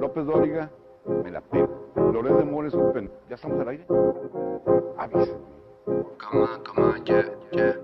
López Dóriga, me la pego. Loret de Mores. ¿Ya estamos al aire? Avísenme. Come on, come on, yeah, yeah,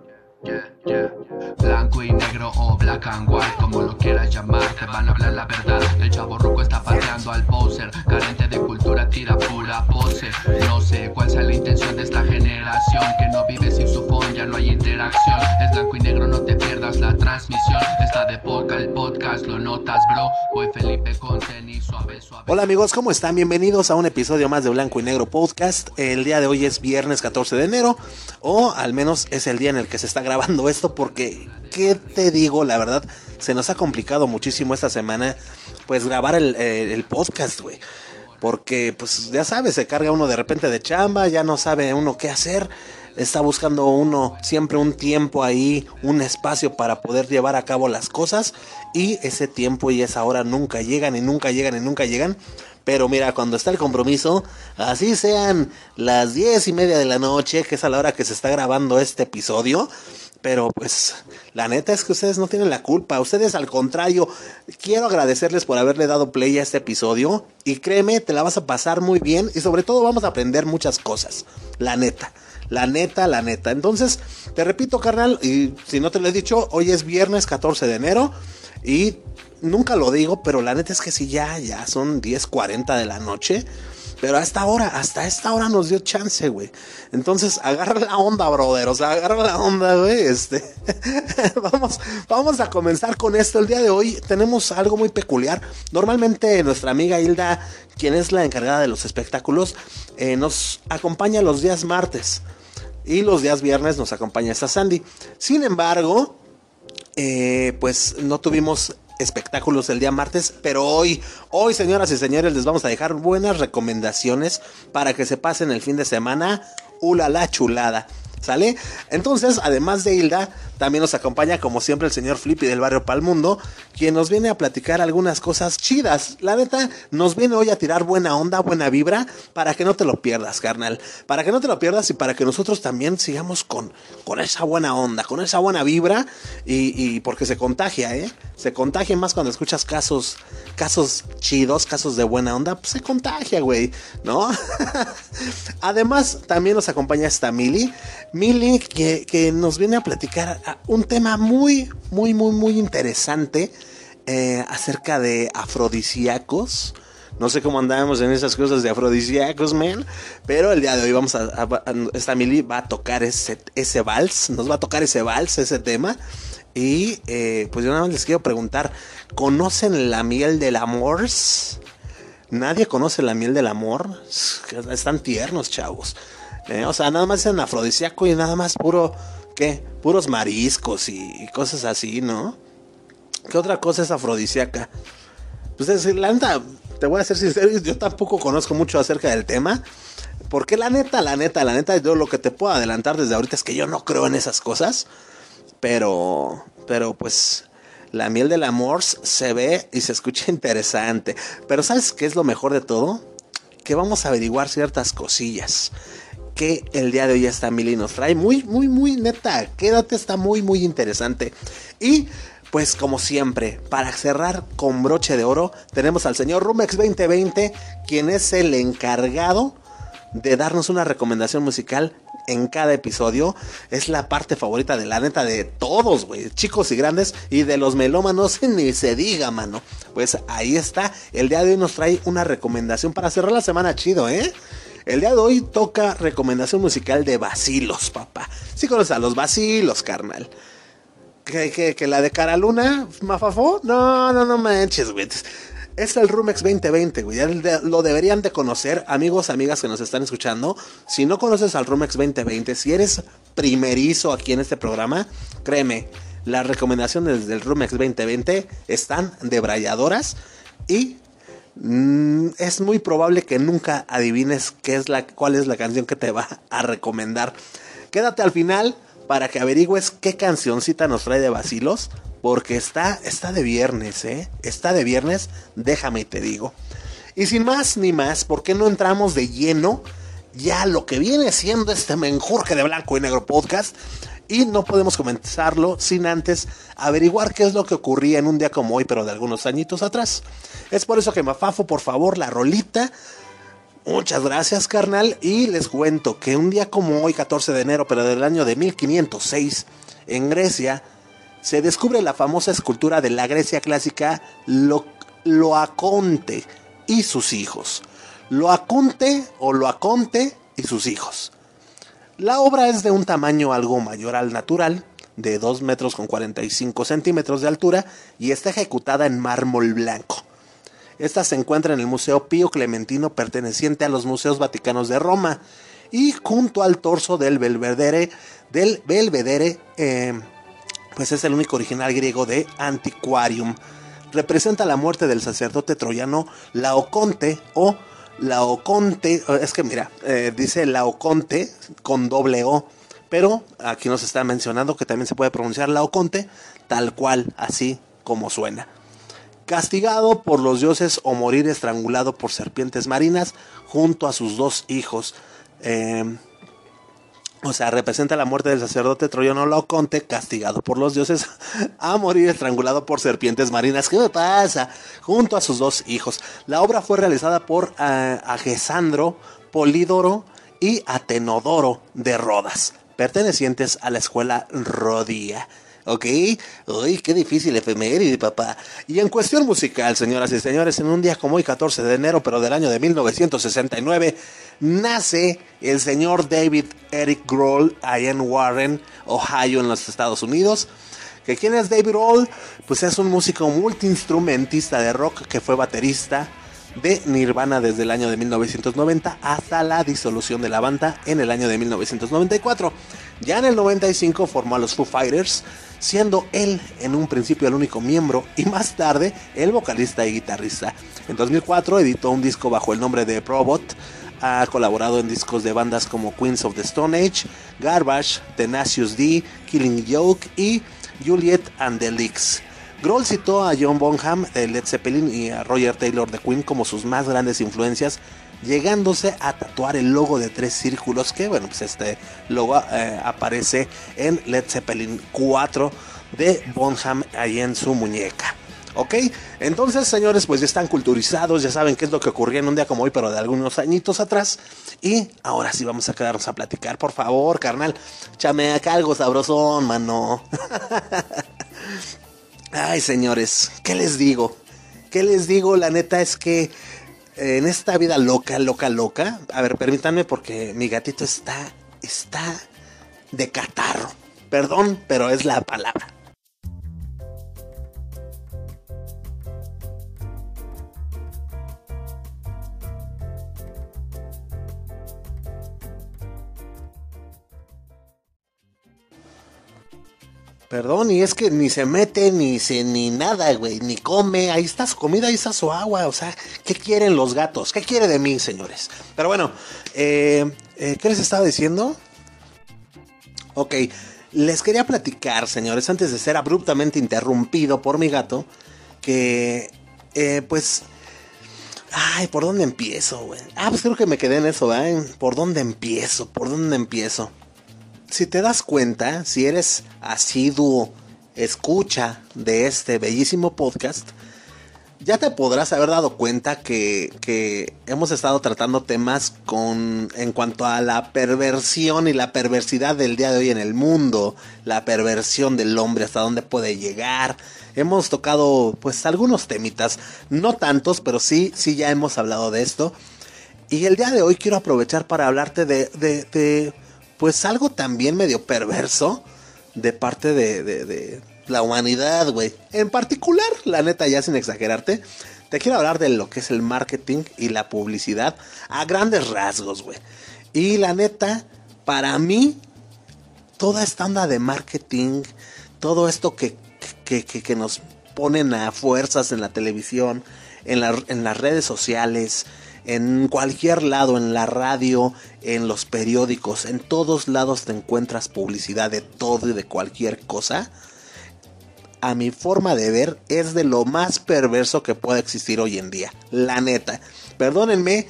yeah, yeah. Blanco y negro o black and white, como lo quieras llamar, te van a hablar la verdad. El chavo ruco está pateando al poser, carente de cultura, tira pura pose. No sé cuál sea la intención de esta generación, que no vive sin su phone, ya no hay interacción. Es blanco y negro, no te pierdas la transmisión. Está de poca el podcast, lo notas, bro. Voy Felipe con tenis suave, suave. Hola amigos, ¿cómo están? Bienvenidos a un episodio más de Blanco y Negro Podcast. El día de hoy es viernes 14 de enero, o al menos es el día en el que se está grabando esto, porque, ¿qué te digo? La verdad, se nos ha complicado muchísimo esta semana, pues grabar eh, el podcast, güey. Porque, pues ya sabes, se carga uno de repente de chamba, ya no sabe uno qué hacer. Está buscando uno siempre un tiempo ahí, un espacio para poder llevar a cabo las cosas. Y ese tiempo y esa hora nunca llegan y nunca llegan y nunca llegan. Pero mira, cuando está el compromiso, así sean las diez y media de la noche, que es a la hora que se está grabando este episodio. Pero pues la neta es que ustedes no tienen la culpa. Ustedes al contrario, quiero agradecerles por haberle dado play a este episodio. Y créeme, te la vas a pasar muy bien. Y sobre todo vamos a aprender muchas cosas. La neta. La neta, la neta. Entonces, te repito, carnal, y si no te lo he dicho, hoy es viernes 14 de enero. Y nunca lo digo, pero la neta es que sí, ya, ya son 10.40 de la noche. Pero hasta ahora, hasta esta hora nos dio chance, güey. Entonces, agarra la onda, brother. O sea, agarra la onda, güey. Este. vamos, vamos a comenzar con esto. El día de hoy tenemos algo muy peculiar. Normalmente nuestra amiga Hilda, quien es la encargada de los espectáculos, eh, nos acompaña los días martes. Y los días viernes nos acompaña esta Sandy. Sin embargo, eh, pues no tuvimos espectáculos el día martes, pero hoy, hoy señoras y señores, les vamos a dejar buenas recomendaciones para que se pasen el fin de semana. Ula la chulada. ¿Sale? Entonces, además de Hilda, también nos acompaña, como siempre, el señor Flippy del barrio Palmundo, quien nos viene a platicar algunas cosas chidas. La neta, nos viene hoy a tirar buena onda, buena vibra, para que no te lo pierdas, carnal. Para que no te lo pierdas y para que nosotros también sigamos con, con esa buena onda, con esa buena vibra, y, porque se contagia, ¿eh? Se contagia más cuando escuchas casos, casos chidos, casos de buena onda, pues se contagia, güey, ¿no? Además, también nos acompaña esta Mili. Mili, que, que, nos viene a platicar un tema muy, muy, muy, muy interesante eh, acerca de afrodisíacos. No sé cómo andamos en esas cosas de afrodisíacos, man. Pero el día de hoy vamos a esta Mili va a tocar ese, ese vals. Nos va a tocar ese vals, ese tema. Y eh, pues yo nada más les quiero preguntar: ¿conocen la miel del amor? Nadie conoce la miel del amor. Están tiernos, chavos. Eh, o sea, nada más en afrodisíaco y nada más puro, ¿qué? Puros mariscos y, y, cosas así, ¿no? ¿Qué otra cosa es afrodisíaca? Pues es, la neta, te voy a ser sincero, yo tampoco conozco mucho acerca del tema. Porque la neta, la neta, la neta, yo lo que te puedo adelantar desde ahorita es que yo no creo en esas cosas. Pero, pero pues, la miel del amor se ve y se escucha interesante. Pero ¿sabes qué es lo mejor de todo? Que vamos a averiguar ciertas cosillas que el día de hoy esta Mili nos trae. Muy, muy, muy neta. Quédate, está muy, muy interesante. Y pues como siempre, para cerrar con broche de oro, tenemos al señor Rumex 2020, quien es el encargado de darnos una recomendación musical en cada episodio. Es la parte favorita de la neta de todos, güey, chicos y grandes, y de los melómanos ni se diga, mano. Pues ahí está, el día de hoy nos trae una recomendación para cerrar la semana chido, ¿eh? El día de hoy toca recomendación musical de Basilos, papá. Sí conoces a los Basilos, carnal. ¿Que, que, la de Cara Luna, Mafafó? No, no, no manches, güey. Es el Rumex 2020, güey. Lo deberían de conocer, amigos, amigas que nos están escuchando. Si no conoces al Rumex 2020, si eres primerizo aquí en este programa, créeme, las recomendaciones del Rumex 2020 están debrayadoras y Mm, es muy probable que nunca adivines qué es la, cuál es la canción que te va a recomendar. Quédate al final para que averigües qué cancioncita nos trae de vacilos. Porque está, está de viernes, ¿eh? Está de viernes, déjame y te digo. Y sin más ni más, ¿por qué no entramos de lleno ya lo que viene siendo este menjurje de blanco y negro podcast? Y no podemos comenzarlo sin antes averiguar qué es lo que ocurría en un día como hoy, pero de algunos añitos atrás. Es por eso que Mafafo, por favor, la rolita. Muchas gracias, carnal. Y les cuento que un día como hoy, 14 de enero, pero del año de 1506, en Grecia, se descubre la famosa escultura de la Grecia clásica Lo Loaconte y sus hijos. Loaconte o Loaconte y sus hijos. La obra es de un tamaño algo mayor al natural, de 2 metros con 45 centímetros de altura, y está ejecutada en mármol blanco. Esta se encuentra en el Museo Pío Clementino perteneciente a los Museos Vaticanos de Roma y junto al torso del Belvedere, del Belvedere, eh, pues es el único original griego de Antiquarium. Representa la muerte del sacerdote troyano Laoconte o Laoconte, es que mira, eh, dice Laoconte con doble O, pero aquí nos está mencionando que también se puede pronunciar Laoconte tal cual, así como suena castigado por los dioses o morir estrangulado por serpientes marinas junto a sus dos hijos. Eh, o sea, representa la muerte del sacerdote troyano Laoconte, castigado por los dioses a morir estrangulado por serpientes marinas. ¿Qué me pasa? Junto a sus dos hijos. La obra fue realizada por uh, Agesandro, Polídoro y Atenodoro de Rodas, pertenecientes a la escuela Rodía. ¿Ok? Uy, qué difícil efeméride, papá. Y en cuestión musical, señoras y señores, en un día como hoy, 14 de enero, pero del año de 1969, nace el señor David Eric Grohl allá en Warren, Ohio, en los Estados Unidos. ¿Que ¿Quién es David Grohl? Pues es un músico multiinstrumentista de rock que fue baterista de Nirvana desde el año de 1990 hasta la disolución de la banda en el año de 1994. Ya en el 95 formó a los Foo Fighters, siendo él en un principio el único miembro y más tarde el vocalista y guitarrista. En 2004 editó un disco bajo el nombre de Probot. Ha colaborado en discos de bandas como Queens of the Stone Age, Garbage, Tenacious D, Killing Joke y Juliet and the Leaks. Grohl citó a John Bonham de Led Zeppelin y a Roger Taylor de Queen como sus más grandes influencias, llegándose a tatuar el logo de tres círculos, que bueno, pues este logo eh, aparece en Led Zeppelin 4 de Bonham ahí en su muñeca. ¿Ok? Entonces, señores, pues ya están culturizados, ya saben qué es lo que ocurría en un día como hoy, pero de algunos añitos atrás. Y ahora sí vamos a quedarnos a platicar, por favor, carnal. Chame acá algo sabrosón, mano. Ay, señores, ¿qué les digo? ¿Qué les digo? La neta es que en esta vida loca, loca, loca. A ver, permítanme porque mi gatito está, está de catarro. Perdón, pero es la palabra. Perdón, y es que ni se mete, ni se, ni nada, güey, ni come. Ahí está su comida, ahí está su agua. O sea, ¿qué quieren los gatos? ¿Qué quiere de mí, señores? Pero bueno, eh, eh, ¿qué les estaba diciendo? Ok, les quería platicar, señores, antes de ser abruptamente interrumpido por mi gato, que, eh, pues, ay, ¿por dónde empiezo, güey? Ah, pues creo que me quedé en eso, ¿eh? ¿Por dónde empiezo? ¿Por dónde empiezo? Si te das cuenta, si eres asiduo escucha de este bellísimo podcast, ya te podrás haber dado cuenta que, que, hemos estado tratando temas con en cuanto a la perversión y la perversidad del día de hoy en el mundo, la perversión del hombre, hasta dónde puede llegar. Hemos tocado pues algunos temitas, no tantos, pero sí, sí ya hemos hablado de esto. Y el día de hoy quiero aprovechar para hablarte de, de, de pues algo también medio perverso de parte de, de, la humanidad, güey. En particular, la neta, ya sin exagerarte, te quiero hablar de lo que es el marketing y la publicidad a grandes rasgos, güey. Y la neta, para mí, toda esta onda de marketing, todo esto que, que, que, nos ponen a fuerzas en la televisión, en, la, en las redes sociales, en cualquier lado, en la radio, en los periódicos, en todos lados te encuentras publicidad de todo y de cualquier cosa. A mi forma de ver es de lo más perverso que puede existir hoy en día. La neta. Perdónenme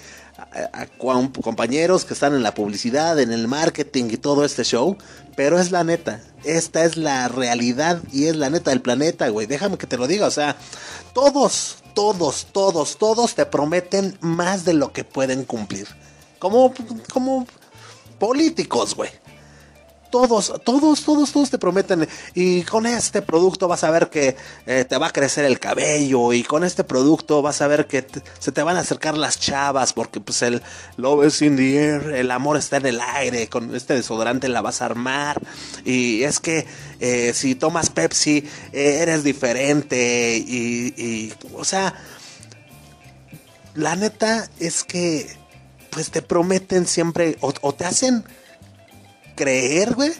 compañeros que están en la publicidad, en el marketing y todo este show, pero es la neta. Esta es la realidad y es la neta del planeta, güey. Déjame que te lo diga, o sea, todos, todos, todos, todos te prometen más de lo que pueden cumplir. Como, como políticos, güey todos, todos, todos, todos te prometen. Y con este producto vas a ver que eh, te va a crecer el cabello. Y con este producto vas a ver que se te van a acercar las chavas. Porque pues el love is in the air. El amor está en el aire. Con este desodorante la vas a armar. Y es que eh, si tomas Pepsi eh, eres diferente. Y, o sea, la neta es que pues te prometen siempre o te hacen creer, güey,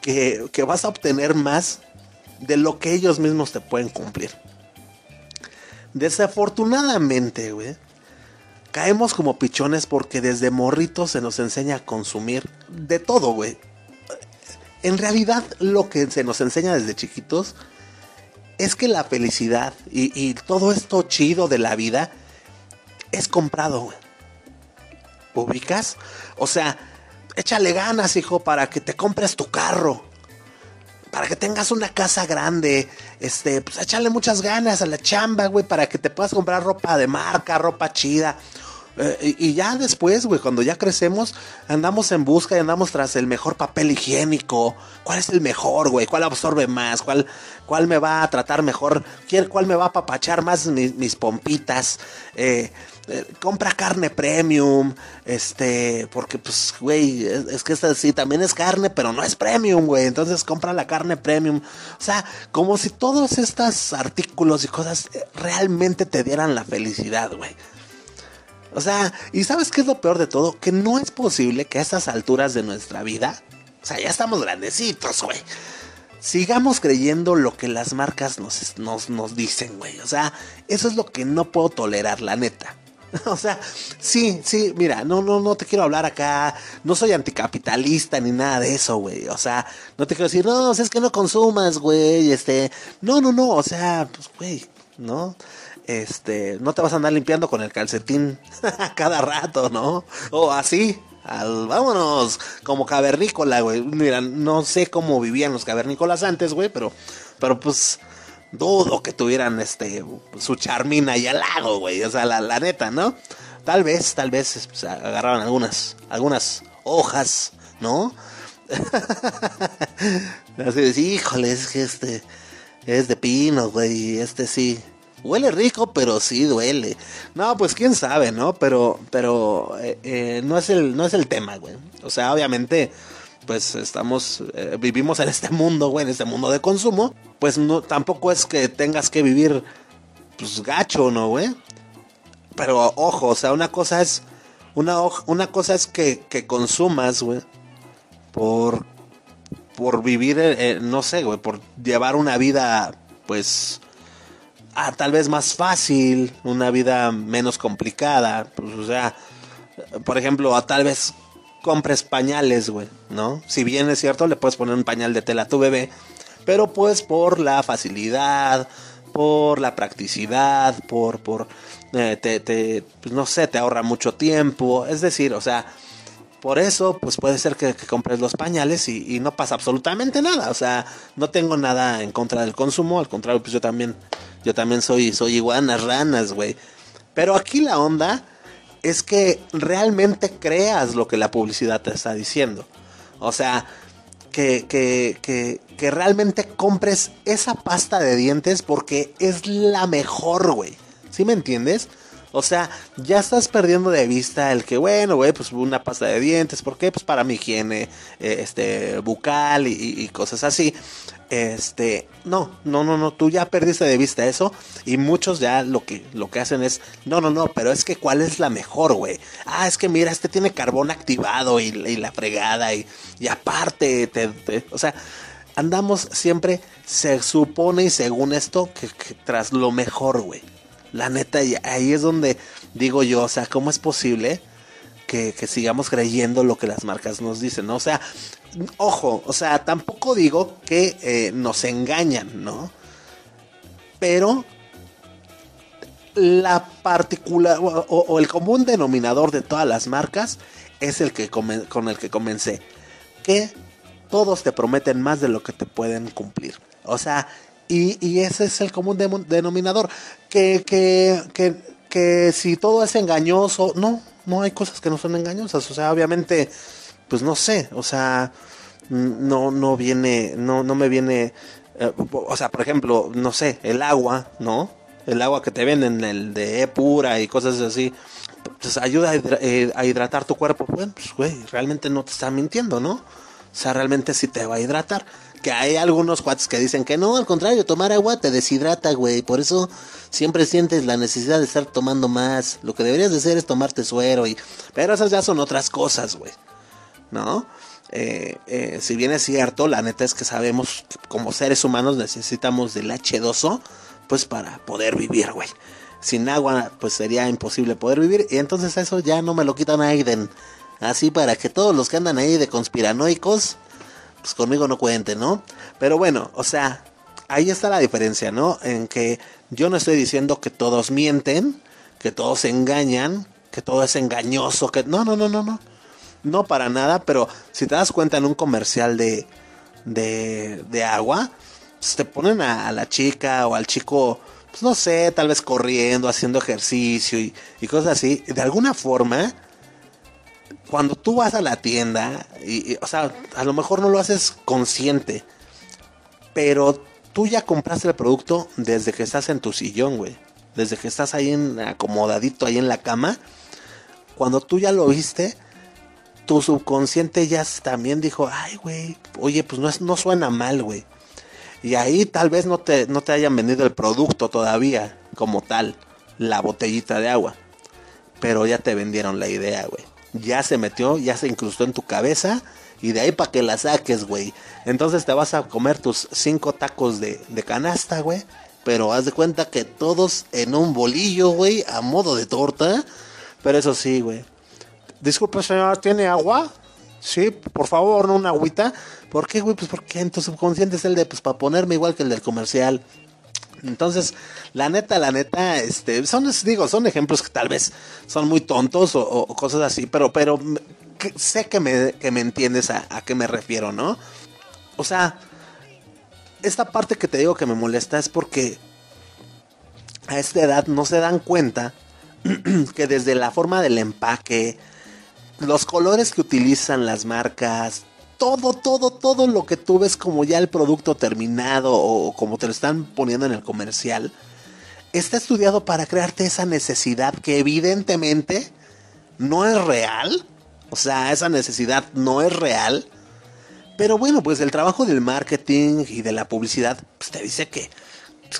que, que vas a obtener más de lo que ellos mismos te pueden cumplir. Desafortunadamente, güey, caemos como pichones porque desde morritos se nos enseña a consumir de todo, güey. En realidad, lo que se nos enseña desde chiquitos es que la felicidad y, todo esto chido de la vida es comprado, güey. ¿Ubicas? O sea, échale ganas, hijo, para que te compres tu carro. Para que tengas una casa grande. Este, pues échale muchas ganas a la chamba, güey, para que te puedas comprar ropa de marca, ropa chida. Eh, y, ya después, güey, cuando ya crecemos, andamos en busca y andamos tras el mejor papel higiénico. ¿Cuál es el mejor, güey? ¿Cuál absorbe más? ¿Cuál, cuál me va a tratar mejor? ¿Quién- ¿Cuál me va a apapachar más mis, mis pompitas? Eh, eh, compra carne premium, este, porque pues, güey, es, que esta sí también es carne, pero no es premium, güey, entonces compra la carne premium. O sea, como si todos estos artículos y cosas eh, realmente te dieran la felicidad, güey. O sea, ¿y sabes qué es lo peor de todo? Que no es posible que a estas alturas de nuestra vida, o sea, ya estamos grandecitos, güey. Sigamos creyendo lo que las marcas nos, nos, nos dicen, güey. O sea, eso es lo que no puedo tolerar, la neta. O sea, sí, sí, mira, no, no, no te quiero hablar acá, no soy anticapitalista ni nada de eso, güey. O sea, no te quiero decir, no, es que no consumas, güey, este, no, no, no, o sea, pues, güey, ¿no? Este, no te vas a andar limpiando con el calcetín cada rato, ¿no? O así, al, vámonos, como cavernícola, güey. Mira, no sé cómo vivían los cavernícolas antes, güey, pero, pero pues, dudo que tuvieran este su charmina y al lago, güey. O sea, la, la neta, ¿no? Tal vez, tal vez pues, agarraban algunas, algunas hojas, ¿no? Así de, híjole, es que este es de pino, güey. Este sí. Huele rico, pero sí duele. No, pues quién sabe, ¿no? Pero, pero eh, eh, no es el, no es el tema, güey. O sea, obviamente, pues estamos, eh, vivimos en este mundo, güey, en este mundo de consumo. Pues no, tampoco es que tengas que vivir, pues gacho, ¿no, güey? Pero ojo, o sea, una cosa es, una, una cosa es que, que consumas, güey, por, por vivir, eh, eh, no sé, güey, por llevar una vida, pues, ah, tal vez más fácil, una vida menos complicada, pues, o sea, por ejemplo, a tal vez compres pañales, güey, ¿no? Si bien es cierto, le puedes poner un pañal de tela a tu bebé, pero pues por la facilidad, por la practicidad, por, por, eh, pues, no sé, te ahorra mucho tiempo, es decir, o sea, por eso, pues puede ser que, que compres los pañales y, y no pasa absolutamente nada. O sea, no tengo nada en contra del consumo. Al contrario, pues yo también, yo también soy, soy iguanas, ranas, güey. Pero aquí la onda es que realmente creas lo que la publicidad te está diciendo. O sea, que, que, que, realmente compres esa pasta de dientes porque es la mejor, güey. ¿Sí me entiendes? O sea, ya estás perdiendo de vista el que, bueno, güey, pues una pasta de dientes, ¿por qué? Pues para mi higiene, eh, este, bucal y, cosas así. Este, no, no, no, no, tú ya perdiste de vista eso y muchos ya lo que, lo que hacen es, no, no, no, pero es que cuál es la mejor, güey. Ah, es que mira, este tiene carbón activado y, la fregada y, y aparte, te- te- o sea, andamos siempre, se supone y según esto, que, que tras lo mejor, güey. La neta, ahí es donde digo yo, o sea, ¿cómo es posible que, que sigamos creyendo lo que las marcas nos dicen? ¿no? O sea, ojo, o sea, tampoco digo que eh, nos engañan, ¿no? Pero la particular o, el común denominador de todas las marcas es el que con el que comencé. Que todos te prometen más de lo que te pueden cumplir. O sea, y, ese es el común denominador. Que, que, que, que si todo es engañoso, no, no hay cosas que no son engañosas. O sea, obviamente, pues no sé, o sea, no, no viene, no, no me viene, eh, o sea, por ejemplo, no sé, el agua, ¿no? el agua que te venden, el de E pura y cosas así, pues ayuda eh, a, hidratar tu cuerpo. Bueno, pues güey, realmente no te está mintiendo, ¿no? O sea, realmente sí te va a hidratar. Que hay algunos cuates que dicen que no, al contrario, tomar agua te deshidrata, güey. Por eso siempre sientes la necesidad de estar tomando más. Lo que deberías de hacer es tomarte suero y... Pero esas ya son otras cosas, güey. ¿No? Eh, eh, si bien es cierto, la neta es que sabemos que como seres humanos necesitamos del H2O pues para poder vivir, güey. Sin agua, pues sería imposible poder vivir. Y entonces eso ya no me lo quitan a Aiden. Así para que todos los que andan ahí de conspiranoicos, pues conmigo no cuenten, ¿no? Pero bueno, o sea, ahí está la diferencia, ¿no? En que yo no estoy diciendo que todos mienten, que todos engañan, que todo es engañoso, que no, no, no, no, no. No para nada, pero si te das cuenta en un comercial de, de, de agua, pues, te ponen a, la chica o al chico, pues no sé, tal vez corriendo, haciendo ejercicio y, cosas así. De alguna forma, cuando tú vas a la tienda, y, o sea, a lo mejor no lo haces consciente, pero tú ya compraste el producto desde que estás en tu sillón, güey. Desde que estás ahí en, acomodadito ahí en la cama. Cuando tú ya lo viste, tu subconsciente ya también dijo, ay, güey, oye, pues no, es, no suena mal, güey. Y ahí tal vez no te, no te hayan vendido el producto todavía como tal, la botellita de agua. Pero ya te vendieron la idea, güey. Ya se metió, ya se incrustó en tu cabeza. Y de ahí para que la saques, güey. Entonces te vas a comer tus cinco tacos de, de canasta, güey. Pero haz de cuenta que todos en un bolillo, güey, a modo de torta. Pero eso sí, güey. Disculpe, señora, ¿tiene agua? Sí, por favor, no una agüita. ¿Por qué, güey? Pues porque en tu subconsciente es el de, pues para ponerme igual que el del comercial. Entonces, la neta, la neta, este, son, digo, son ejemplos que tal vez son muy tontos o, cosas así, pero, pero sé que me, que me entiendes a, a, qué me refiero, ¿no? O sea, esta parte que te digo que me molesta es porque a esta edad no se dan cuenta que desde la forma del empaque, los colores que utilizan las marcas, todo, todo, todo lo que tú ves como ya el producto terminado o como te lo están poniendo en el comercial, está estudiado para crearte esa necesidad que evidentemente no es real. O sea, esa necesidad no es real. Pero bueno, pues el trabajo del marketing y de la publicidad pues te dice que,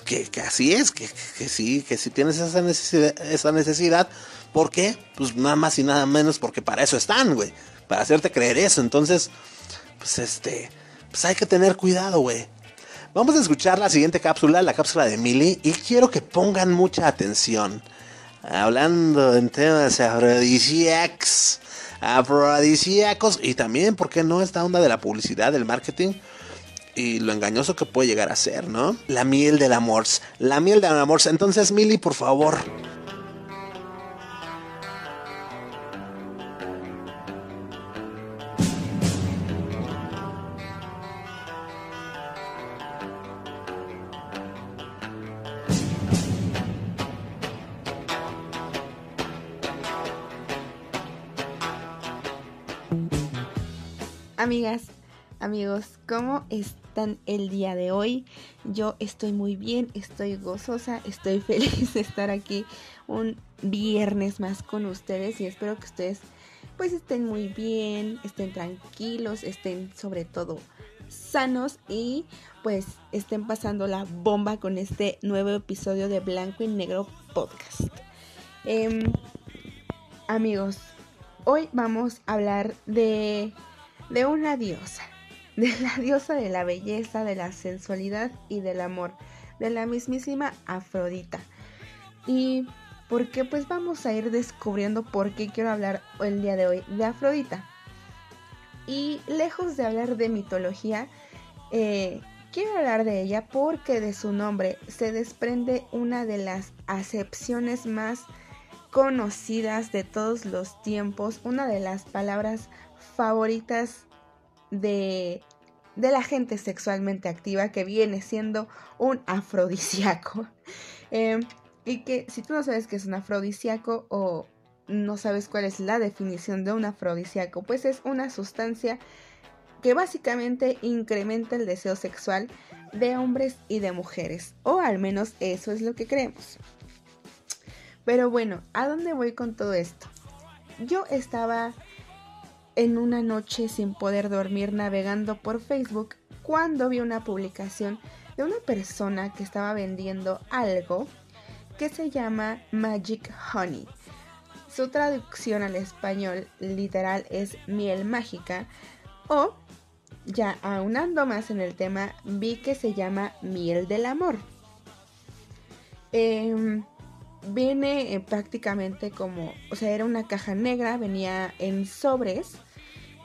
que, así es, que, que, sí, que si tienes esa necesidad, esa necesidad, ¿por qué? Pues nada más y nada menos porque para eso están, güey. Para hacerte creer eso. Entonces, pues este, pues hay que tener cuidado, güey. Vamos a escuchar la siguiente cápsula, la cápsula de Millie, y quiero que pongan mucha atención. Hablando en temas afrodisíacos, afrodisíacos, y también, ¿por qué no? Esta onda de la publicidad, del marketing, y lo engañoso que puede llegar a ser, ¿no? La miel del amor, la miel del amor. Entonces, Millie, por favor, Amigas, amigos, ¿cómo están el día de hoy? Yo estoy muy bien, estoy gozosa, estoy feliz de estar aquí un viernes más con ustedes y espero que ustedes pues estén muy bien, estén tranquilos, estén sobre todo sanos y pues estén pasando la bomba con este nuevo episodio de Blanco y Negro Podcast. Em, amigos, hoy vamos a hablar de de una diosa, de la diosa de la belleza, de la sensualidad y del amor, de la mismísima Afrodita. Y porque pues vamos a ir descubriendo por qué quiero hablar el día de hoy de Afrodita. Y lejos de hablar de mitología, eh, quiero hablar de ella porque de su nombre se desprende una de las acepciones más conocidas de todos los tiempos, una de las palabras favoritas de, de la gente sexualmente activa que viene siendo un afrodisíaco. Em, y que si tú no sabes qué es un afrodisíaco o no sabes cuál es la definición de un afrodisíaco, pues es una sustancia que básicamente incrementa el deseo sexual de hombres y de mujeres, o al menos eso es lo que creemos. Pero bueno, ¿a dónde voy con todo esto? Yo estaba en una noche sin poder dormir navegando por Facebook cuando vi una publicación de una persona que estaba vendiendo algo que se llama Magic Honey. Su traducción al español literal es miel mágica o ya aunando más en el tema vi que se llama miel del amor. Em, viene eh, prácticamente como, o sea, era una caja negra, venía en sobres.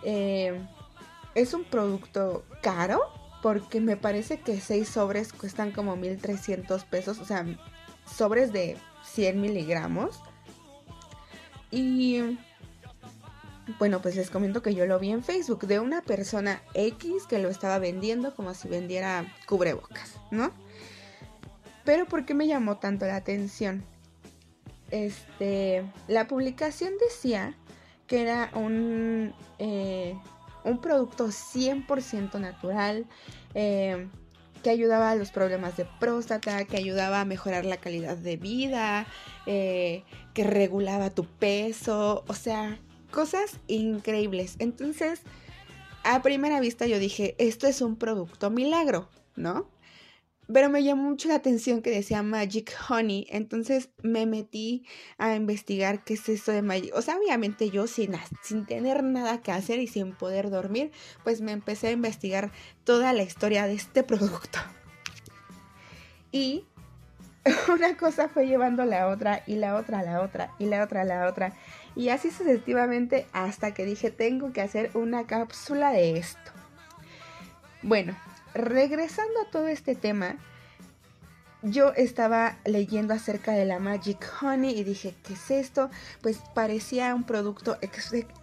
Em, es un producto caro porque me parece que seis sobres cuestan como 1300 pesos, o sea, sobres de 100 miligramos. Y bueno, pues les comento que yo lo vi en Facebook de una persona X que lo estaba vendiendo como si vendiera cubrebocas, ¿no? Pero ¿por qué me llamó tanto la atención? Este, la publicación decía que era un, eh, un producto 100% natural, eh, que ayudaba a los problemas de próstata, que ayudaba a mejorar la calidad de vida, eh, que regulaba tu peso, o sea, cosas increíbles. Entonces, a primera vista yo dije, esto es un producto milagro, ¿no? Pero me llamó mucho la atención que decía Magic Honey, entonces me metí a investigar qué es eso de Magic. O sea, obviamente yo sin, sin tener nada que hacer y sin poder dormir, pues me empecé a investigar toda la historia de este producto. Y una cosa fue llevando la otra y la otra la otra y la otra la otra. Y así sucesivamente hasta que dije tengo que hacer una cápsula de esto. Bueno, regresando a todo este tema, yo estaba leyendo acerca de la Magic Honey y dije, ¿qué es esto? Pues parecía un producto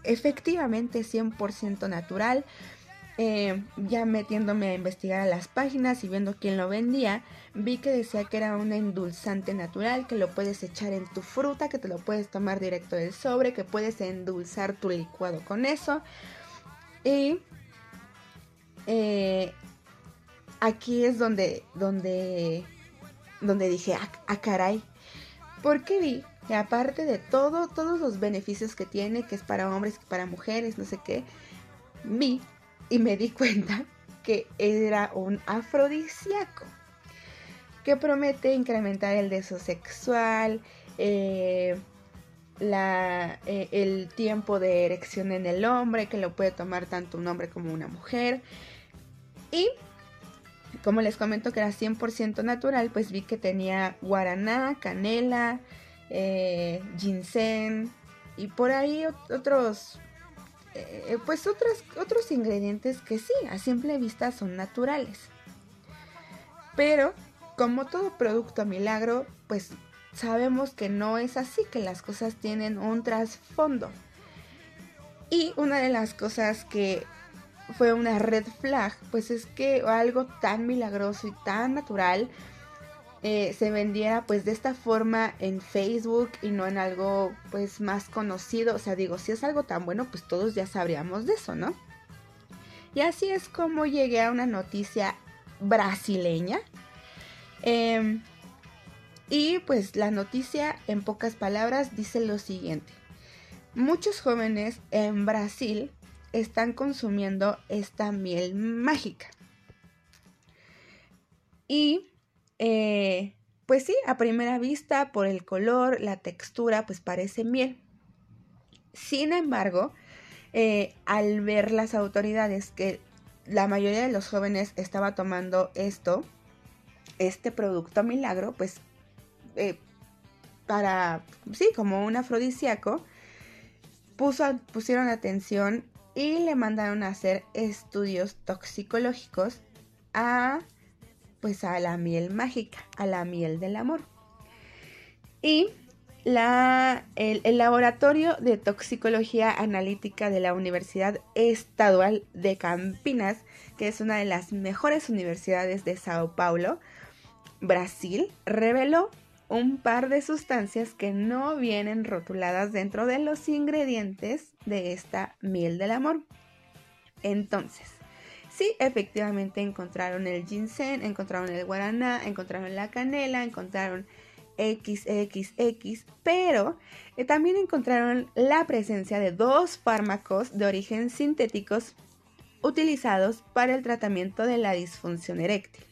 efectivamente 100% natural. Eh, ya metiéndome a investigar a las páginas y viendo quién lo vendía, vi que decía que era un endulzante natural, que lo puedes echar en tu fruta, que te lo puedes tomar directo del sobre, que puedes endulzar tu licuado con eso. Y eh, aquí es donde, donde, donde dije, ah, ah, caray, porque vi que aparte de todo, todos los beneficios que tiene, que es para hombres, que para mujeres, no sé qué, vi y me di cuenta que era un afrodisíaco que promete incrementar el deseo sexual, eh, la, eh, el tiempo de erección en el hombre, que lo puede tomar tanto un hombre como una mujer. Y como les comento que era 100% natural, pues vi que tenía guaraná, canela, eh, ginseng y por ahí otros eh, pues otros, otros ingredientes que sí, a simple vista son naturales. Pero, como todo producto milagro, pues sabemos que no es así, que las cosas tienen un trasfondo. Y una de las cosas que fue una red flag, pues es que algo tan milagroso y tan natural eh, se vendiera pues de esta forma en Facebook y no en algo pues más conocido. O sea, digo, si es algo tan bueno, pues todos ya sabríamos de eso, ¿no? Y así es como llegué a una noticia brasileña. Em, y pues la noticia en pocas palabras dice lo siguiente. Muchos jóvenes en Brasil están consumiendo esta miel mágica. Y eh, pues sí, a primera vista, por el color, la textura, pues parece miel. Sin embargo, eh, al ver las autoridades que la mayoría de los jóvenes estaba tomando esto, este producto milagro, pues eh, para, sí, como un afrodisíaco, puso, pusieron atención y le mandaron a hacer estudios toxicológicos a pues a la miel mágica, a la miel del amor. Y la, el, el, Laboratorio de Toxicología Analítica de la Universidad Estadual de Campinas, que es una de las mejores universidades de Sao Paulo, Brasil, reveló un par de sustancias que no vienen rotuladas dentro de los ingredientes de esta miel del amor. Entonces, sí, efectivamente encontraron el ginseng, encontraron el guaraná, encontraron la canela, encontraron XXX, pero eh, también encontraron la presencia de dos fármacos de origen sintéticos utilizados para el tratamiento de la disfunción eréctil.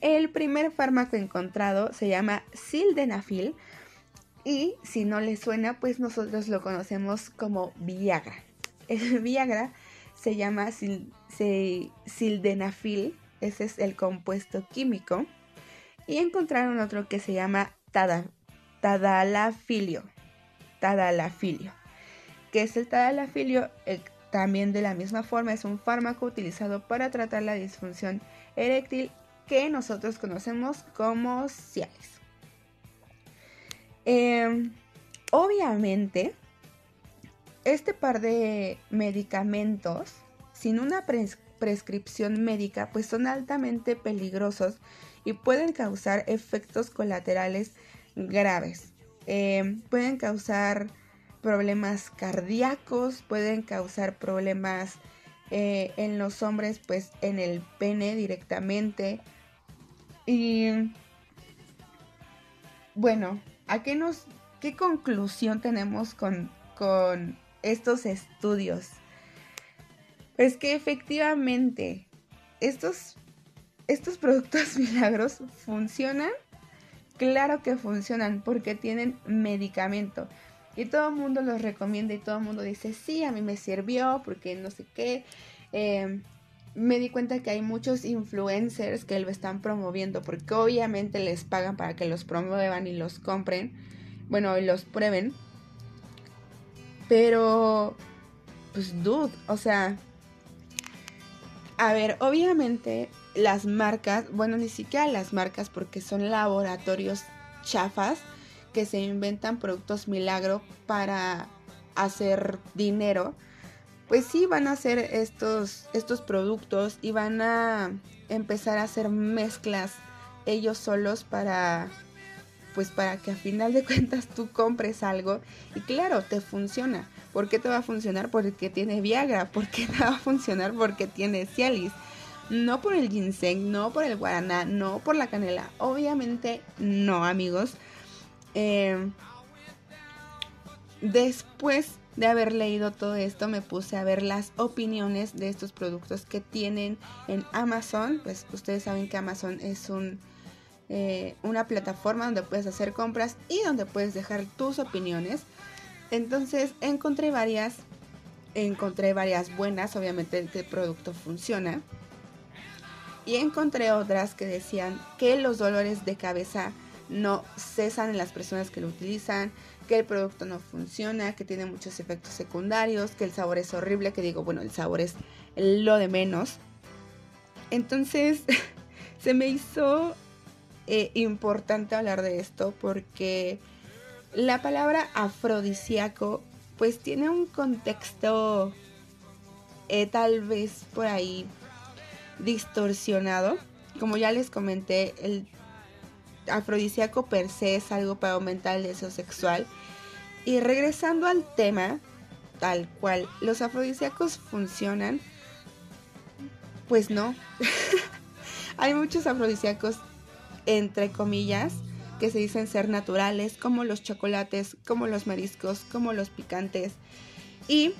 El primer fármaco encontrado se llama sildenafil y si no le suena, pues nosotros lo conocemos como Viagra. El Viagra se llama sildenafil, ese es el compuesto químico. Y encontraron otro que se llama tadalafilio. Tadalafilio. ¿Qué es el tadalafilio? También de la misma forma es un fármaco utilizado para tratar la disfunción eréctil que nosotros conocemos como Cialis. Em, obviamente, este par de medicamentos, sin una prescripción médica, pues son altamente peligrosos y pueden causar efectos colaterales graves. Em, pueden causar problemas cardíacos, pueden causar problemas eh, en los hombres, pues en el pene directamente. Y bueno, ¿a qué nos, qué conclusión tenemos con, con estos estudios? Pues que efectivamente estos estos productos milagros funcionan. Claro que funcionan porque tienen medicamento. Y todo el mundo los recomienda y todo el mundo dice, sí, a mí me sirvió porque no sé qué. Em, me di cuenta que hay muchos influencers que lo están promoviendo porque obviamente les pagan para que los promuevan y los compren. Bueno, y los prueben. Pero, pues, dude, o sea, a ver, obviamente las marcas, bueno, ni siquiera las marcas porque son laboratorios chafas que se inventan productos milagro para hacer dinero, pues sí van a hacer estos, estos productos y van a empezar a hacer mezclas ellos solos para pues para que a final de cuentas tú compres algo y claro, te funciona. ¿Por qué te va a funcionar? Porque tiene Viagra. ¿Por qué te va a funcionar? Porque tiene Cialis. No por el ginseng, no por el guaraná, no por la canela. Obviamente no, amigos. Eh, después de haber leído todo esto, me puse a ver las opiniones de estos productos que tienen en Amazon. Pues ustedes saben que Amazon es un, eh, una plataforma donde puedes hacer compras y donde puedes dejar tus opiniones. Entonces encontré varias, encontré varias buenas, obviamente el producto funciona. Y encontré otras que decían que los dolores de cabeza no cesan en las personas que lo utilizan, que el producto no funciona, que tiene muchos efectos secundarios, que el sabor es horrible, que digo, bueno, el sabor es lo de menos. Entonces, se me hizo eh, importante hablar de esto porque la palabra afrodisíaco pues tiene un contexto eh, tal vez por ahí distorsionado. Como ya les comenté, el afrodisíaco per se es algo para aumentar el deseo sexual. Y regresando al tema, tal cual, ¿los afrodisíacos funcionan? Pues no. Hay muchos afrodisíacos, entre comillas, que se dicen ser naturales, como los chocolates, como los mariscos, como los picantes. Y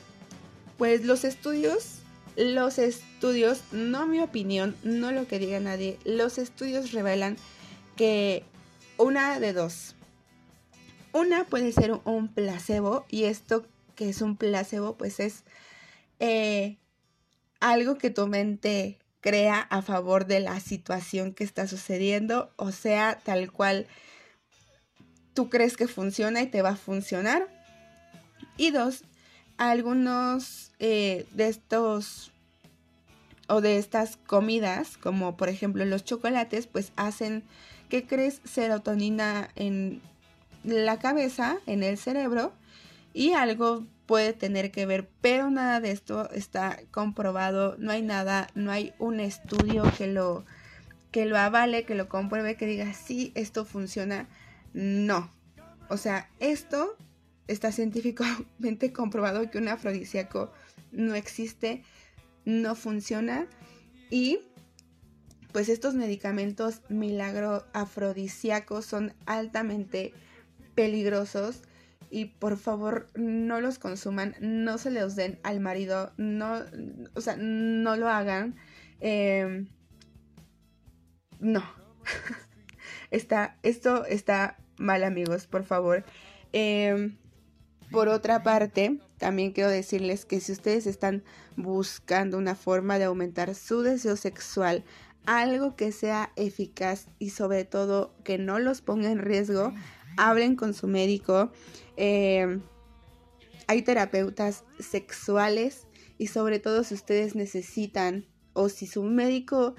pues los estudios los estudios, no mi opinión, no lo que diga nadie, los estudios revelan que una de dos. Una puede ser un placebo y esto que es un placebo pues es eh, algo que tu mente crea a favor de la situación que está sucediendo, o sea, tal cual tú crees que funciona y te va a funcionar. Y dos, algunos eh, de estos o de estas comidas, como por ejemplo los chocolates, pues hacen que crees serotonina en la cabeza, en el cerebro, y algo puede tener que ver, pero nada de esto está comprobado, no hay nada, no hay un estudio que lo que lo avale, que lo compruebe, que diga sí, esto funciona. No. O sea, esto está científicamente comprobado que un afrodisíaco no existe, no funciona y pues estos medicamentos milagro afrodisíacos son altamente peligrosos y por favor no los consuman, no se los den al marido, no, o sea, no lo hagan. Em, no. está, esto está mal amigos, por favor. Em, por otra parte, también quiero decirles que si ustedes están buscando una forma de aumentar su deseo sexual, algo que sea eficaz y sobre todo que no los ponga en riesgo, hablen con su médico. Em, hay terapeutas sexuales y sobre todo si ustedes necesitan o si su médico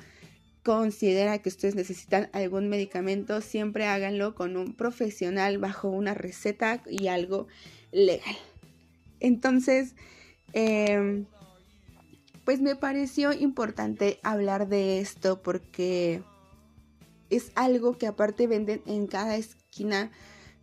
considera que ustedes necesitan algún medicamento, siempre háganlo con un profesional bajo una receta y algo legal. Entonces, em, pues me pareció importante hablar de esto porque es algo que aparte venden en cada esquina.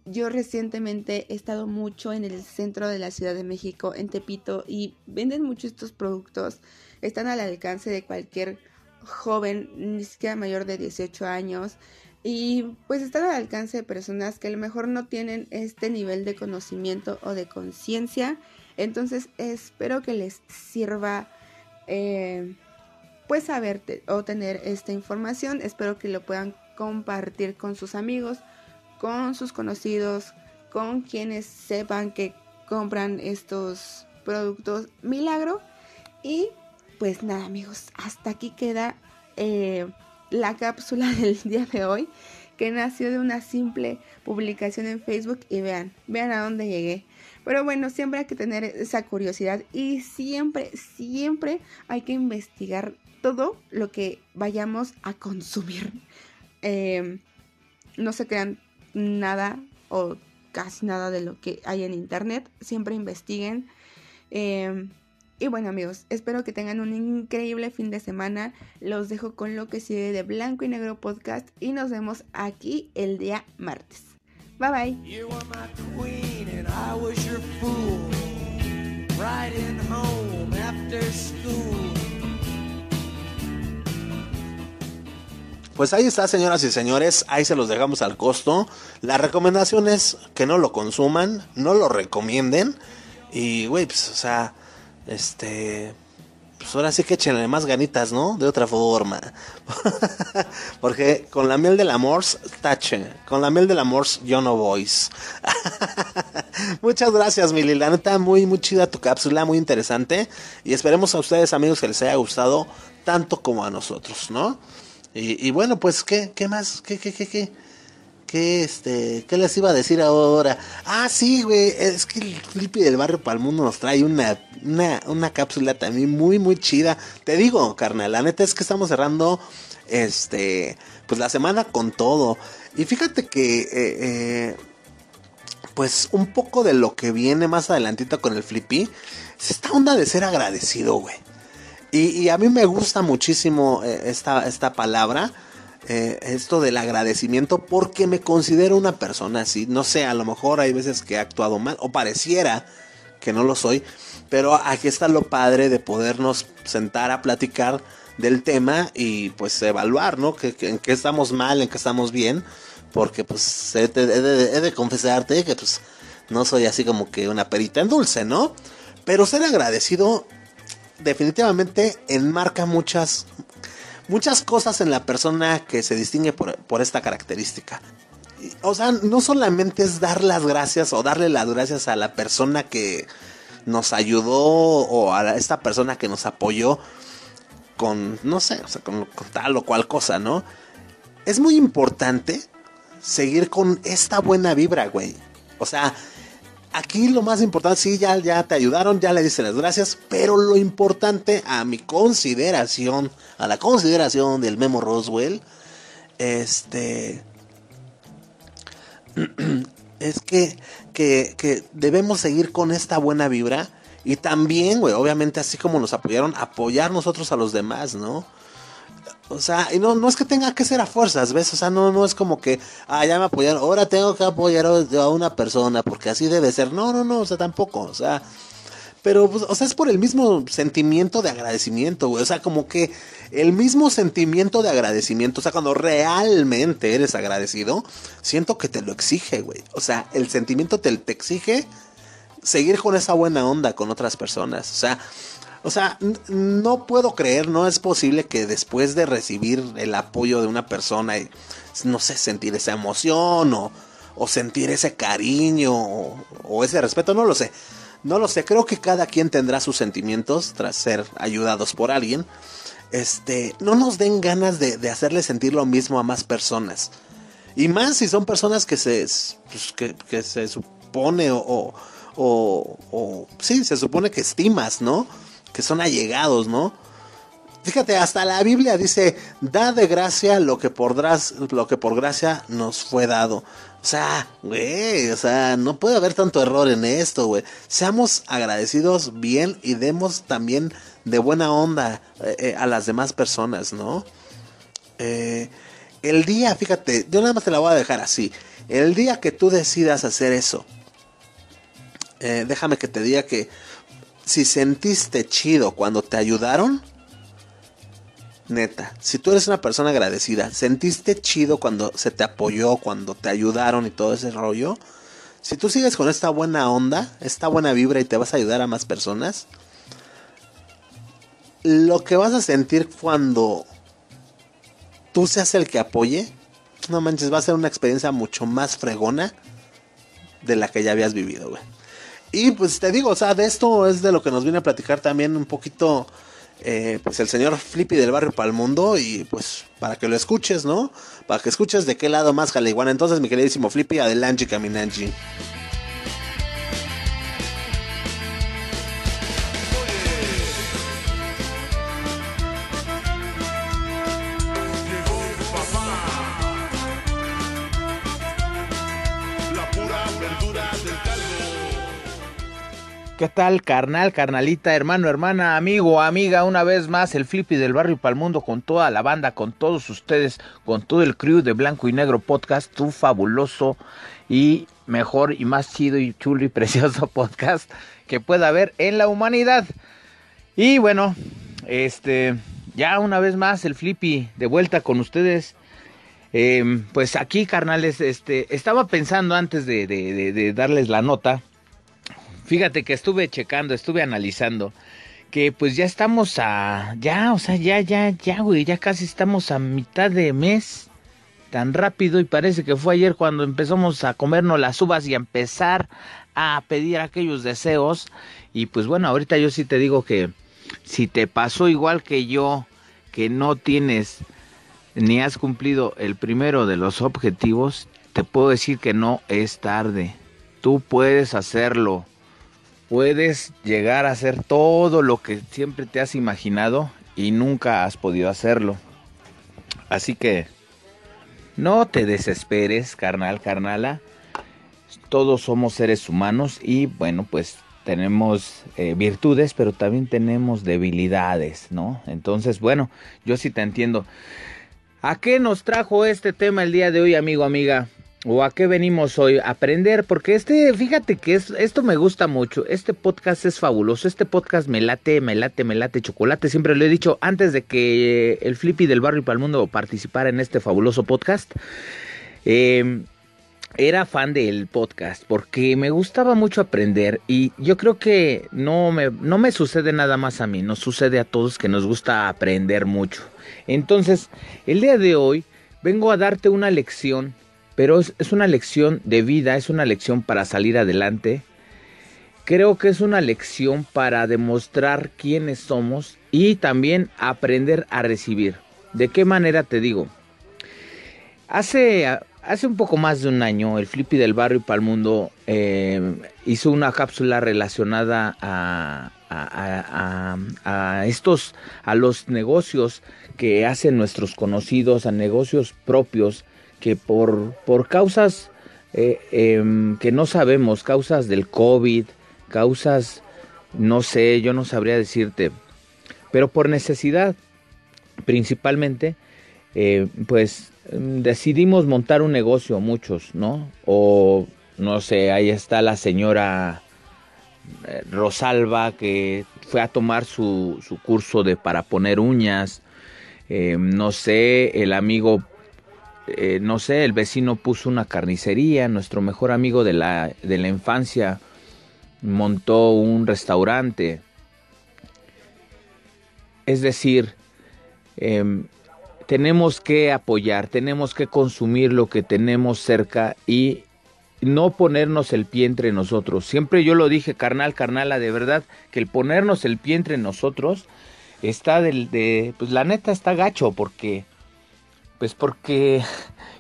Yo recientemente he estado mucho en el centro de la Ciudad de México, en Tepito, y venden mucho estos productos. Están al alcance de cualquier joven, ni siquiera mayor de 18 años. Y pues están al alcance de personas que a lo mejor no tienen este nivel de conocimiento o de conciencia. Entonces espero que les sirva eh, pues saber o tener esta información. Espero que lo puedan compartir con sus amigos, con sus conocidos, con quienes sepan que compran estos productos milagro. Y pues nada amigos, hasta aquí queda eh, la cápsula del día de hoy que nació de una simple publicación en Facebook y vean, vean a dónde llegué. Pero bueno, siempre hay que tener esa curiosidad y siempre, siempre hay que investigar todo lo que vayamos a consumir. Em, no se crean nada o casi nada de lo que hay en internet. Siempre investiguen. Em, y bueno amigos, espero que tengan un increíble fin de semana. Los dejo con lo que sigue de Blanco y Negro Podcast y nos vemos aquí el día martes. Bye bye. Pues ahí está, señoras y señores, ahí se los dejamos al costo. La recomendación es que no lo consuman, no lo recomienden. Y, güey, pues, o sea, este, pues ahora sí que échenle más ganitas, ¿no? De otra forma. Porque con la miel del amor, tache. Con la miel del amor, yo no voy. Muchas gracias, Mili. La neta, muy, muy chida tu cápsula, muy interesante. Y esperemos a ustedes, amigos, que les haya gustado tanto como a nosotros, ¿no? Y, y bueno, pues, ¿qué, qué más? ¿Qué, qué, qué, qué? ¿Qué, este, ¿Qué les iba a decir ahora? Ah, sí, güey. Es que el Flippy del Barrio Palmundo nos trae una, una, una cápsula también muy, muy chida. Te digo, carnal, la neta es que estamos cerrando este, pues la semana con todo. Y fíjate que, eh, eh, pues un poco de lo que viene más adelantito con el Flippy, es esta onda de ser agradecido, güey. Y, a mí me gusta muchísimo eh, esta, esta palabra eh, esto del agradecimiento porque me considero una persona así. No sé, a lo mejor hay veces que he actuado mal o pareciera que no lo soy, pero aquí está lo padre de podernos sentar a platicar del tema y pues evaluar, ¿no? Que, en qué estamos mal, en qué estamos bien, porque pues he de, he de confesarte que pues no soy así como que una perita en dulce, ¿no? Pero ser agradecido definitivamente enmarca muchas muchas cosas en la persona que se distingue por, esta característica. O sea, no solamente es dar las gracias o darle las gracias a la persona que nos ayudó o a esta persona que nos apoyó con, no sé, o sea, con, tal o cual cosa, ¿no? Es muy importante seguir con esta buena vibra, güey. O sea, aquí lo más importante, sí, ya, ya te ayudaron, ya le diste las gracias, pero lo importante a mi consideración, a la consideración del Memo Roswell, este, es que, que, que debemos seguir con esta buena vibra y también, güey, obviamente así como nos apoyaron, apoyar nosotros a los demás, ¿no? O sea, y no, no es que tenga que ser a fuerzas, ¿ves? O sea, no, no es como que, ah, ya me apoyaron, ahora tengo que apoyar a una persona, porque así debe ser. No, no, no, o sea, tampoco, o sea, pero, pues, o sea, es por el mismo sentimiento de agradecimiento, güey. O sea, como que el mismo sentimiento de agradecimiento, o sea, cuando realmente eres agradecido, siento que te lo exige, güey. O sea, el sentimiento te, te exige seguir con esa buena onda con otras personas. O sea, o sea, no puedo creer, no es posible que después de recibir el apoyo de una persona no sé, sentir esa emoción o, o sentir ese cariño o, o, ese respeto, no lo sé. No lo sé, creo que cada quien tendrá sus sentimientos tras ser ayudados por alguien. Este, no nos den ganas de, hacerle sentir lo mismo a más personas. Y más si son personas que se, pues, que, que se supone o, o, o, sí, se supone que estimas, ¿no? Que son allegados, ¿no? Fíjate, hasta la Biblia dice, da de gracia lo que por, lo que por gracia nos fue dado. O sea, güey, o sea, no puede haber tanto error en esto, güey. Seamos agradecidos bien y demos también de buena onda eh, eh, a las demás personas, ¿no? Eh, el día, fíjate, yo nada más te la voy a dejar así. El día que tú decidas hacer eso, eh, déjame que te diga que si sentiste chido cuando te ayudaron, neta, si tú eres una persona agradecida, sentiste chido cuando se te apoyó, cuando te ayudaron y todo ese rollo, si tú sigues con esta buena onda, esta buena vibra y te vas a ayudar a más personas, lo que vas a sentir cuando tú seas el que apoye, no manches, va a ser una experiencia mucho más fregona de la que ya habías vivido, güey. Y pues te digo, o sea, de esto es de lo que nos viene a platicar también un poquito, eh, pues el señor Flippy del barrio Palmundo y pues para que lo escuches, ¿no? Para que escuches de qué lado más igual Entonces, mi queridísimo Flippy, adelante, caminanchi. ¿Qué tal, carnal, carnalita, hermano, hermana, amigo, amiga? Una vez más, el Flippy del Barrio Palmundo con toda la banda, con todos ustedes, con todo el crew de Blanco y Negro Podcast, tu fabuloso y mejor y más chido y chulo y precioso podcast que pueda haber en la humanidad. Y bueno, este, ya una vez más, el Flippy de vuelta con ustedes. Eh, pues aquí, carnales, este, estaba pensando antes de darles la nota Fíjate que estuve checando, estuve analizando que pues ya estamos a ya, o sea, ya ya ya güey, ya casi estamos a mitad de mes. Tan rápido y parece que fue ayer cuando empezamos a comernos las uvas y a empezar a pedir aquellos deseos y pues bueno, ahorita yo sí te digo que si te pasó igual que yo que no tienes ni has cumplido el primero de los objetivos, te puedo decir que no es tarde. Tú puedes hacerlo puedes llegar a hacer todo lo que siempre te has imaginado y nunca has podido hacerlo. Así que no te desesperes, carnal, carnala. Todos somos seres humanos y bueno, pues tenemos eh, virtudes, pero también tenemos debilidades, ¿no? Entonces, bueno, yo sí te entiendo. ¿A qué nos trajo este tema el día de hoy, amigo, amiga? ¿O a qué venimos hoy? A aprender, porque este, fíjate que es, esto me gusta mucho, este podcast es fabuloso, este podcast me late, me late, me late chocolate, siempre lo he dicho antes de que el Flippy del Barrio para el Mundo participara en este fabuloso podcast. Eh, era fan del podcast porque me gustaba mucho aprender y yo creo que no me, no me sucede nada más a mí, nos sucede a todos que nos gusta aprender mucho. Entonces, el día de hoy vengo a darte una lección pero es, una lección de vida, es una lección para salir adelante. Creo que es una lección para demostrar quiénes somos y también aprender a recibir. ¿De qué manera te digo? Hace hace un poco más de un año, el Flippy del Barrio y Palmundo eh, hizo una cápsula relacionada a, a, estos, a los negocios que hacen nuestros conocidos, a negocios propios que por, por causas eh, em, que no sabemos, causas del COVID, causas, no sé, yo no sabría decirte, pero por necesidad principalmente, eh, pues decidimos montar un negocio, muchos, ¿no? O no sé, ahí está la señora eh, Rosalba que fue a tomar su, su curso de para poner uñas. Eh, no sé, el amigo, eh, no sé, el vecino puso una carnicería, nuestro mejor amigo de la, de la infancia montó un restaurante. Es decir, em, tenemos que apoyar, tenemos que consumir lo que tenemos cerca y no ponernos el pie entre nosotros. Siempre yo lo dije, carnal, carnala, de verdad, que el ponernos el pie entre nosotros está del, de, pues la neta está gacho, porque, pues porque,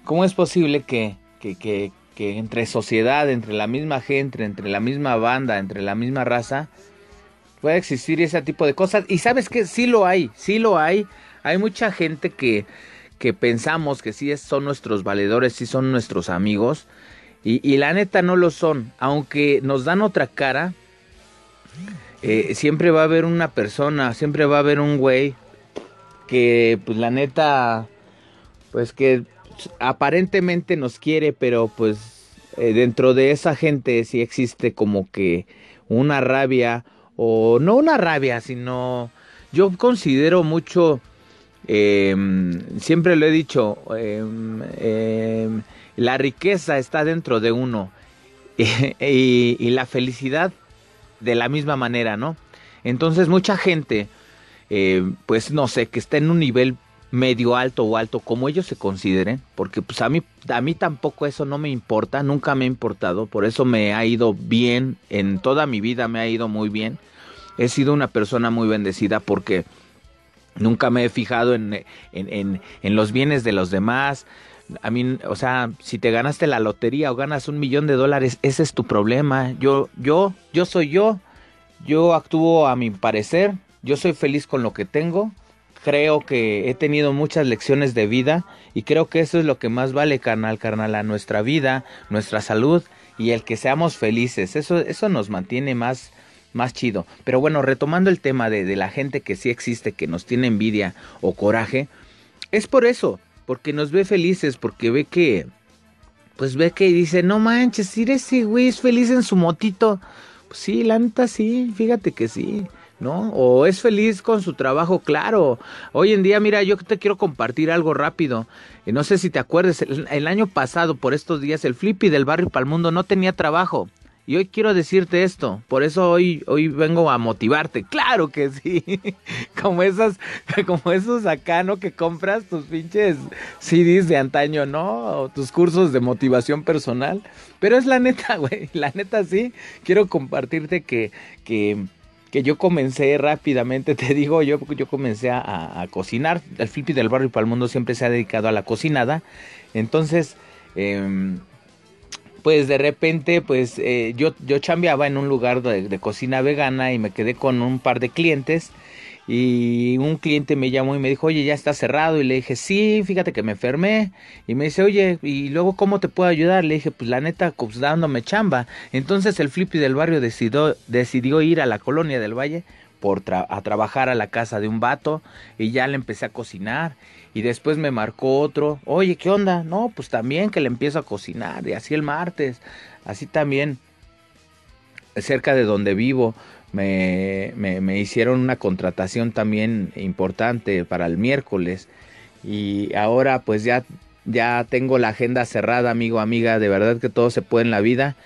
¿cómo es posible que, que, que, que entre sociedad, entre la misma gente, entre la misma banda, entre la misma raza, pueda existir ese tipo de cosas? Y sabes que sí lo hay, sí lo hay. Hay mucha gente que, que pensamos que sí son nuestros valedores, sí son nuestros amigos, y, la neta no lo son. Aunque nos dan otra cara, eh, siempre va a haber una persona, siempre va a haber un güey que, pues la neta, pues que aparentemente nos quiere, pero pues eh, dentro de esa gente sí existe como que una rabia, o no una rabia, sino yo considero mucho, em, siempre lo he dicho, eh, la riqueza está dentro de uno y, la felicidad de la misma manera, ¿no? Entonces mucha gente, eh, pues no sé, que está en un nivel medio alto o alto, como ellos se consideren, porque pues a mí, a mí tampoco eso no me importa, nunca me ha importado, por eso me ha ido bien, en toda mi vida me ha ido muy bien. He sido una persona muy bendecida porque nunca me he fijado en, en, en los bienes de los demás, a mí, o sea, si te ganaste la lotería o ganas un millón de dólares, ese es tu problema. Yo, yo, yo soy yo. Yo actúo a mi parecer. Yo soy feliz con lo que tengo. Creo que he tenido muchas lecciones de vida y creo que eso es lo que más vale, carnal, carnal, a nuestra vida, nuestra salud y el que seamos felices. Eso, eso nos mantiene más, más chido. Pero bueno, retomando el tema de, de la gente que sí existe, que nos tiene envidia o coraje, es por eso porque nos ve felices, porque ve que, pues ve que dice, no manches, si ese güey es feliz en su motito. Pues sí, la neta sí, fíjate que sí. ¿No? O es feliz con su trabajo, claro. Hoy en día, mira, yo te quiero compartir algo rápido. Y no sé si te acuerdas, el, el, año pasado, por estos días, el Flippy del barrio Palmundo no tenía trabajo. Y hoy quiero decirte esto, por eso hoy, hoy vengo a motivarte. Claro que sí. Como esas, como esos acá, ¿no? Que compras tus pinches CDs de antaño, ¿no? O tus cursos de motivación personal. Pero es la neta, güey. La neta sí. Quiero compartirte que, que, que yo comencé rápidamente, te digo, yo, yo comencé a, a cocinar. El Flippy del Barrio para el Mundo siempre se ha dedicado a la cocinada. Entonces, eh, pues de repente, pues eh, yo, yo chambeaba en un lugar de, cocina vegana y me quedé con un par de clientes y un cliente me llamó y me dijo, oye, ya está cerrado y le dije, sí, fíjate que me enfermé y me dice, oye, y luego, ¿cómo te puedo ayudar? Le dije, pues la neta, pues dándome chamba. Entonces el flippy del barrio decidió, decidió ir a la colonia del Valle por a trabajar a la casa de un vato y ya le empecé a cocinar y después me marcó otro, oye, ¿qué onda? No, pues también que le empiezo a cocinar. Y así el martes, así también, cerca de donde vivo, me, me, hicieron una contratación también importante para el miércoles. Y ahora pues ya, ya tengo la agenda cerrada, amigo, amiga, de verdad que todo se puede en la vida.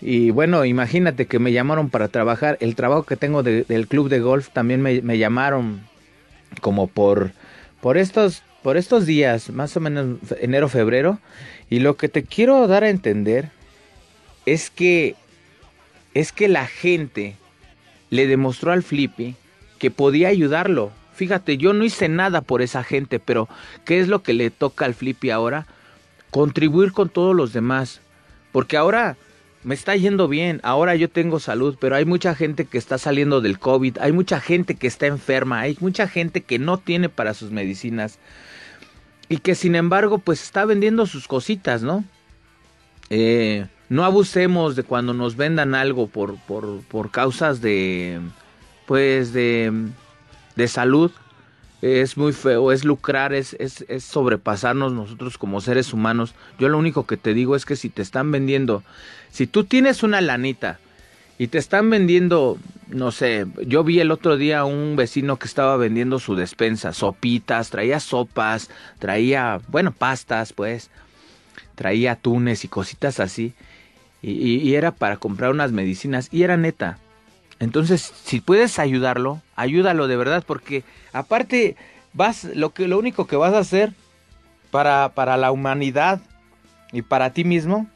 Y bueno, imagínate que me llamaron para trabajar. El trabajo que tengo del club de golf también me, me llamaron como por por estos, por estos días, más o menos enero, febrero, y lo que te quiero dar a entender es que es que la gente le demostró al Flippy que podía ayudarlo. Fíjate, yo no hice nada por esa gente, pero ¿qué es lo que le toca al Flippy ahora? contribuir con todos los demás. Porque ahora me está yendo bien, ahora yo tengo salud, pero hay mucha gente que está saliendo del COVID, hay mucha gente que está enferma, hay mucha gente que no tiene para sus medicinas y que sin embargo pues está vendiendo sus cositas, ¿no? Eh, no abusemos de cuando nos vendan algo por, por, por causas de, pues de, de salud es muy feo, es lucrar, es, es, es, sobrepasarnos nosotros como seres humanos. Yo lo único que te digo es que si te están vendiendo, si tú tienes una lanita y te están vendiendo, no sé, yo vi el otro día un vecino que estaba vendiendo su despensa, sopitas, traía sopas, traía, bueno, pastas, pues, traía atunes y cositas así. Y, era para comprar unas medicinas y era neta entonces, si puedes ayudarlo, ayúdalo de verdad, porque aparte vas, lo que lo único que vas a hacer para, para la humanidad y para ti mismo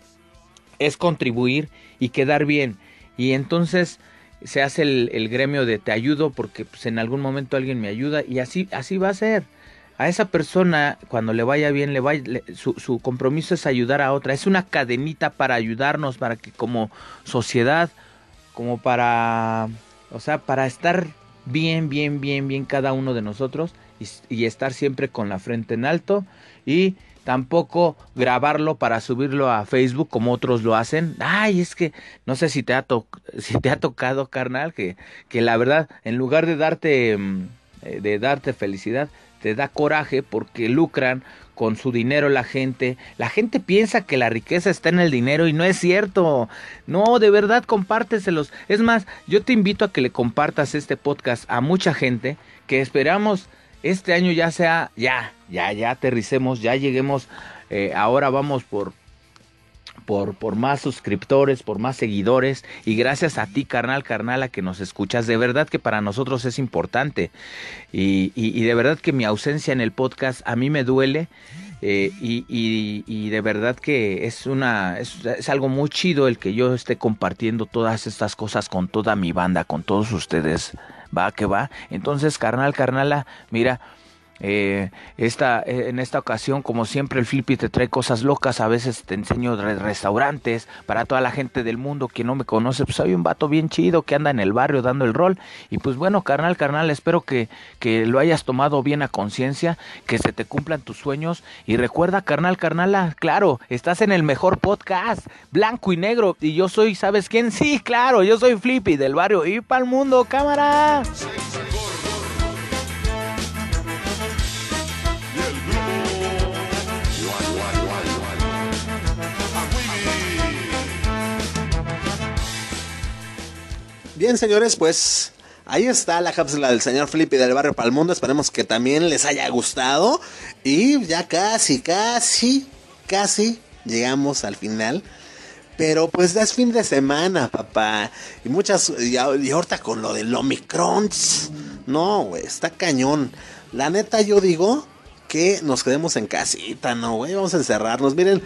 es contribuir y quedar bien. Y entonces se hace el, el gremio de te ayudo porque pues, en algún momento alguien me ayuda y así, así va a ser. A esa persona, cuando le vaya bien, le, vaya, su, su compromiso es ayudar a otra. Es una cadenita para ayudarnos, para que como sociedad como para, o sea, para estar bien, bien, bien, bien cada uno de nosotros y, y, estar siempre con la frente en alto y tampoco grabarlo para subirlo a Facebook como otros lo hacen. Ay, es que no sé si te ha, to si te ha tocado, carnal, que, que la verdad, en lugar de darte, de darte felicidad, te da coraje porque lucran con su dinero la gente. La gente piensa que la riqueza está en el dinero y no es cierto. No, de verdad compárteselos. Es más, yo te invito a que le compartas este podcast a mucha gente que esperamos este año ya sea, ya, ya, ya aterricemos, ya lleguemos. Eh, ahora vamos por por, más suscriptores, por más seguidores y gracias a ti, carnal, carnala, que nos escuchas. De verdad que para nosotros es importante y, y, y de verdad que mi ausencia en el podcast a mí me duele. Eh, y, y, y, de verdad que es una es, es, algo muy chido el que yo esté compartiendo todas estas cosas con toda mi banda, con todos ustedes. Va que va. Entonces, carnal, carnala, mira, eh, esta, en esta ocasión, como siempre, el Flippy te trae cosas locas. A veces te enseño restaurantes para toda la gente del mundo que no me conoce. Pues soy un vato bien chido que anda en el barrio dando el rol. Y pues bueno, carnal, carnal, espero que, que lo hayas tomado bien a conciencia, que se te cumplan tus sueños. Y recuerda, carnal, carnala, claro, estás en el mejor podcast, blanco y negro. Y yo soy, ¿sabes quién? Sí, claro, yo soy Flippy del barrio y para el mundo, cámara. Bien, señores, pues ahí está la cápsula del señor Flippy del barrio Palmundo. Esperemos que también les haya gustado. Y ya casi, casi, casi llegamos al final. Pero pues es fin de semana, papá. Y muchas. Y ahorita con lo del Omicron. No, güey, está cañón. La neta, yo digo que nos quedemos en casita, ¿no, güey? Vamos a encerrarnos. Miren,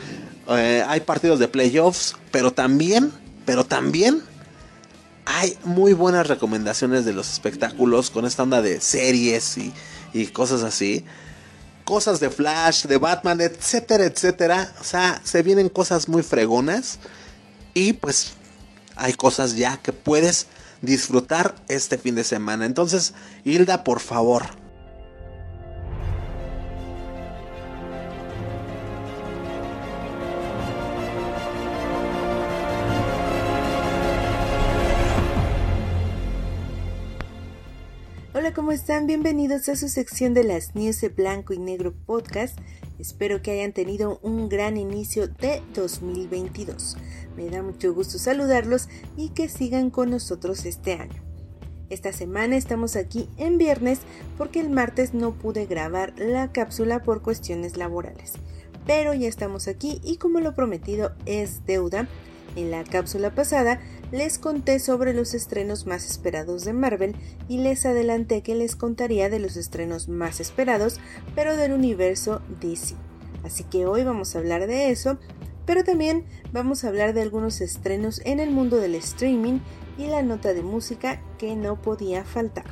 eh, hay partidos de playoffs, pero también, pero también hay muy buenas recomendaciones de los espectáculos con esta onda de series y, cosas así. Cosas de Flash, de Batman, etcétera, etcétera. O sea, se vienen cosas muy fregonas. Y pues hay cosas ya que puedes disfrutar este fin de semana. Entonces, Hilda, por favor, Hola, ¿cómo están? Bienvenidos a su sección de las News de Blanco y Negro Podcast. Espero que hayan tenido un gran inicio de 2022. Me da mucho gusto saludarlos y que sigan con nosotros este año. Esta semana estamos aquí en viernes porque el martes no pude grabar la cápsula por cuestiones laborales. Pero ya estamos aquí y como lo prometido es deuda, en la cápsula pasada les conté sobre los estrenos más esperados de Marvel y les adelanté que les contaría de los estrenos más esperados, pero del universo DC. Así que hoy vamos a hablar de eso, pero también vamos a hablar de algunos estrenos en el mundo del streaming y la nota de música que no podía faltar.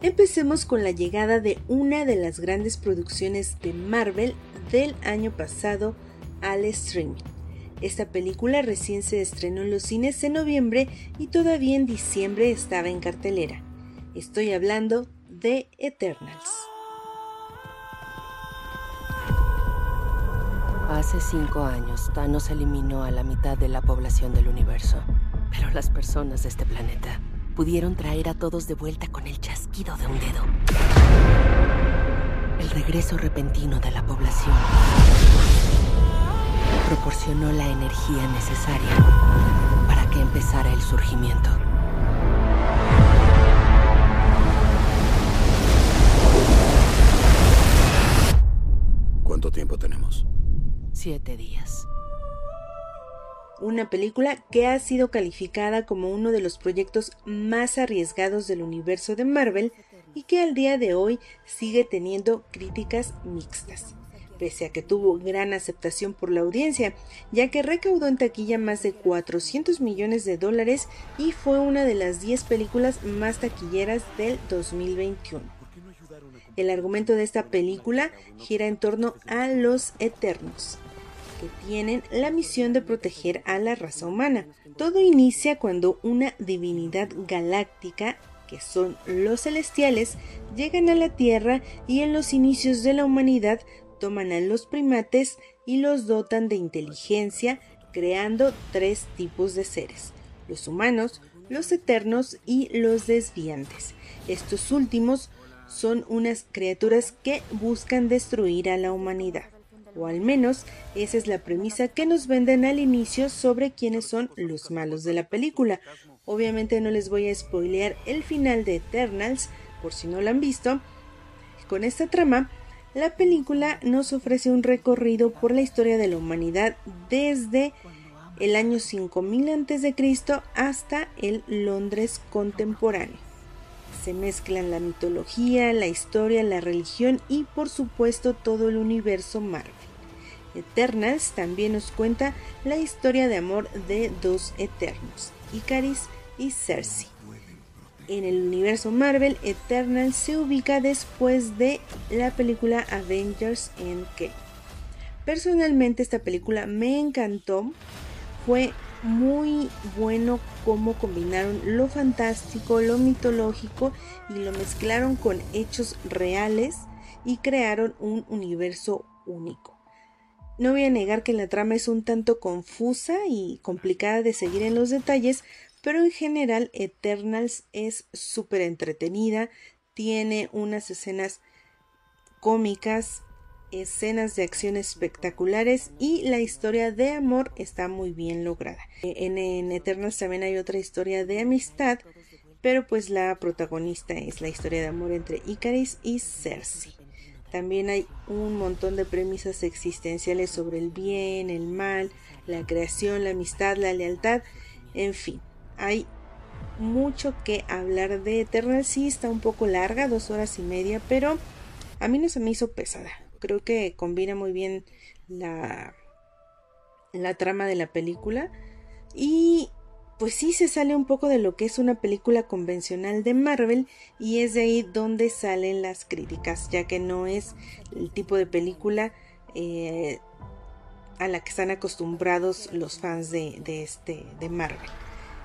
Empecemos con la llegada de una de las grandes producciones de Marvel del año pasado, al streaming. Esta película recién se estrenó en los cines en noviembre y todavía en diciembre estaba en cartelera. Estoy hablando de Eternals. Hace cinco años, Thanos eliminó a la mitad de la población del universo. Pero las personas de este planeta pudieron traer a todos de vuelta con el chasquido de un dedo. El regreso repentino de la población proporcionó la energía necesaria para que empezara el surgimiento. ¿Cuánto tiempo tenemos? Siete días. Una película que ha sido calificada como uno de los proyectos más arriesgados del universo de Marvel y que al día de hoy sigue teniendo críticas mixtas pese a que tuvo gran aceptación por la audiencia, ya que recaudó en taquilla más de 400 millones de dólares y fue una de las 10 películas más taquilleras del 2021. El argumento de esta película gira en torno a los Eternos, que tienen la misión de proteger a la raza humana. Todo inicia cuando una divinidad galáctica que son los celestiales, llegan a la Tierra y en los inicios de la humanidad toman a los primates y los dotan de inteligencia, creando tres tipos de seres, los humanos, los eternos y los desviantes. Estos últimos son unas criaturas que buscan destruir a la humanidad. O al menos esa es la premisa que nos venden al inicio sobre quiénes son los malos de la película. Obviamente no les voy a spoilear el final de Eternals, por si no lo han visto. Con esta trama la película nos ofrece un recorrido por la historia de la humanidad desde el año 5000 a.C. hasta el Londres contemporáneo. Se mezclan la mitología, la historia, la religión y por supuesto todo el universo Marvel. Eternals también nos cuenta la historia de amor de dos eternos, Icaris y Cersei en el universo Marvel, Eternal se ubica después de la película Avengers Endgame. Personalmente esta película me encantó, fue muy bueno cómo combinaron lo fantástico, lo mitológico y lo mezclaron con hechos reales y crearon un universo único. No voy a negar que la trama es un tanto confusa y complicada de seguir en los detalles, pero en general Eternals es súper entretenida, tiene unas escenas cómicas, escenas de acción espectaculares y la historia de amor está muy bien lograda. En, en, Eternals también hay otra historia de amistad, pero pues la protagonista es la historia de amor entre Icaris y Cersei. También hay un montón de premisas existenciales sobre el bien, el mal, la creación, la amistad, la lealtad, en fin hay mucho que hablar de Eternal. Sí, está un poco larga, dos horas y media, pero a mí no se me hizo pesada. Creo que combina muy bien la, la trama de la película. Y pues sí se sale un poco de lo que es una película convencional de Marvel y es de ahí donde salen las críticas, ya que no es el tipo de película eh, a la que están acostumbrados los fans de, de, este, de Marvel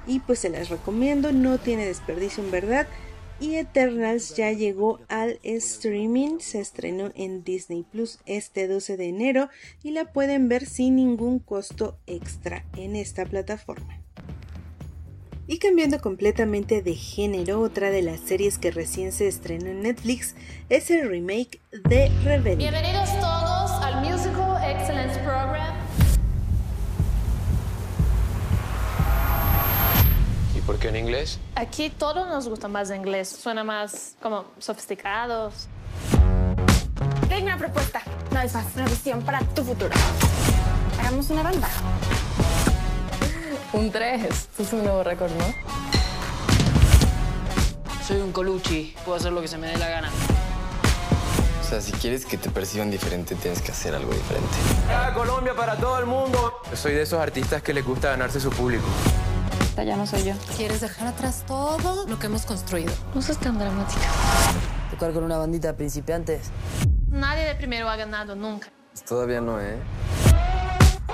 y pues se las recomiendo, no tiene desperdicio en verdad. Y Eternals ya llegó al streaming, se estrenó en Disney Plus este 12 de enero y la pueden ver sin ningún costo extra en esta plataforma. Y cambiando completamente de género, otra de las series que recién se estrenó en Netflix es el remake de Rebelde. Bienvenidos todos al Musical Excellence Program ¿Por qué en inglés? Aquí todos nos gusta más inglés. Suena más como sofisticados. Tengo una propuesta. No es más, una visión para tu futuro. Hagamos una banda. Un 3. Esto es un nuevo récord, ¿no? Soy un coluchi. Puedo hacer lo que se me dé la gana. O sea, si quieres que te perciban diferente, tienes que hacer algo diferente. Colombia para todo el mundo! soy de esos artistas que les gusta ganarse su público ya no soy yo. ¿Quieres dejar atrás todo lo que hemos construido? No seas tan dramática. Tocar con una bandita de principiantes. Nadie de primero ha ganado nunca. Todavía no, ¿eh?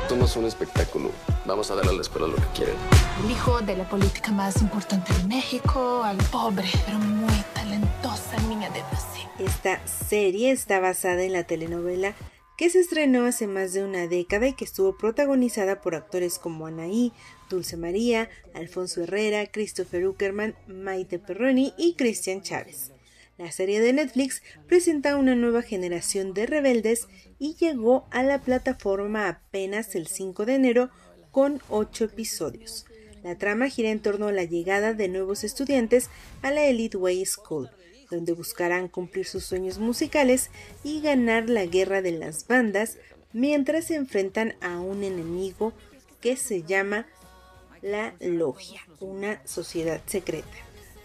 somos un espectáculo. Vamos a darle a la escuela lo que quieren. El hijo de la política más importante de México, al pobre, pero muy talentosa niña de Brasil. Esta serie está basada en la telenovela que se estrenó hace más de una década y que estuvo protagonizada por actores como Anaí, Dulce María, Alfonso Herrera, Christopher Uckerman, Maite Perroni y Cristian Chávez. La serie de Netflix presenta una nueva generación de rebeldes y llegó a la plataforma apenas el 5 de enero con 8 episodios. La trama gira en torno a la llegada de nuevos estudiantes a la Elite Way School, donde buscarán cumplir sus sueños musicales y ganar la guerra de las bandas mientras se enfrentan a un enemigo que se llama la Logia, una sociedad secreta.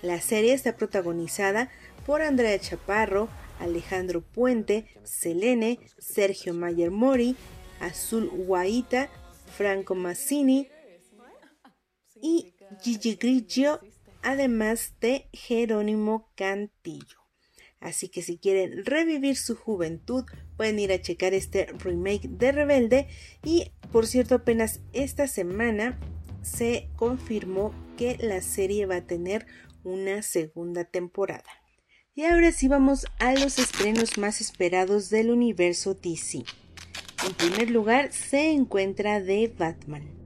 La serie está protagonizada por Andrea Chaparro, Alejandro Puente, Selene, Sergio Mayer Mori, Azul Guaita, Franco Massini y Gigi Grigio, además de Jerónimo Cantillo. Así que si quieren revivir su juventud, pueden ir a checar este remake de Rebelde. Y por cierto, apenas esta semana se confirmó que la serie va a tener una segunda temporada. Y ahora sí vamos a los estrenos más esperados del universo DC. En primer lugar se encuentra The Batman.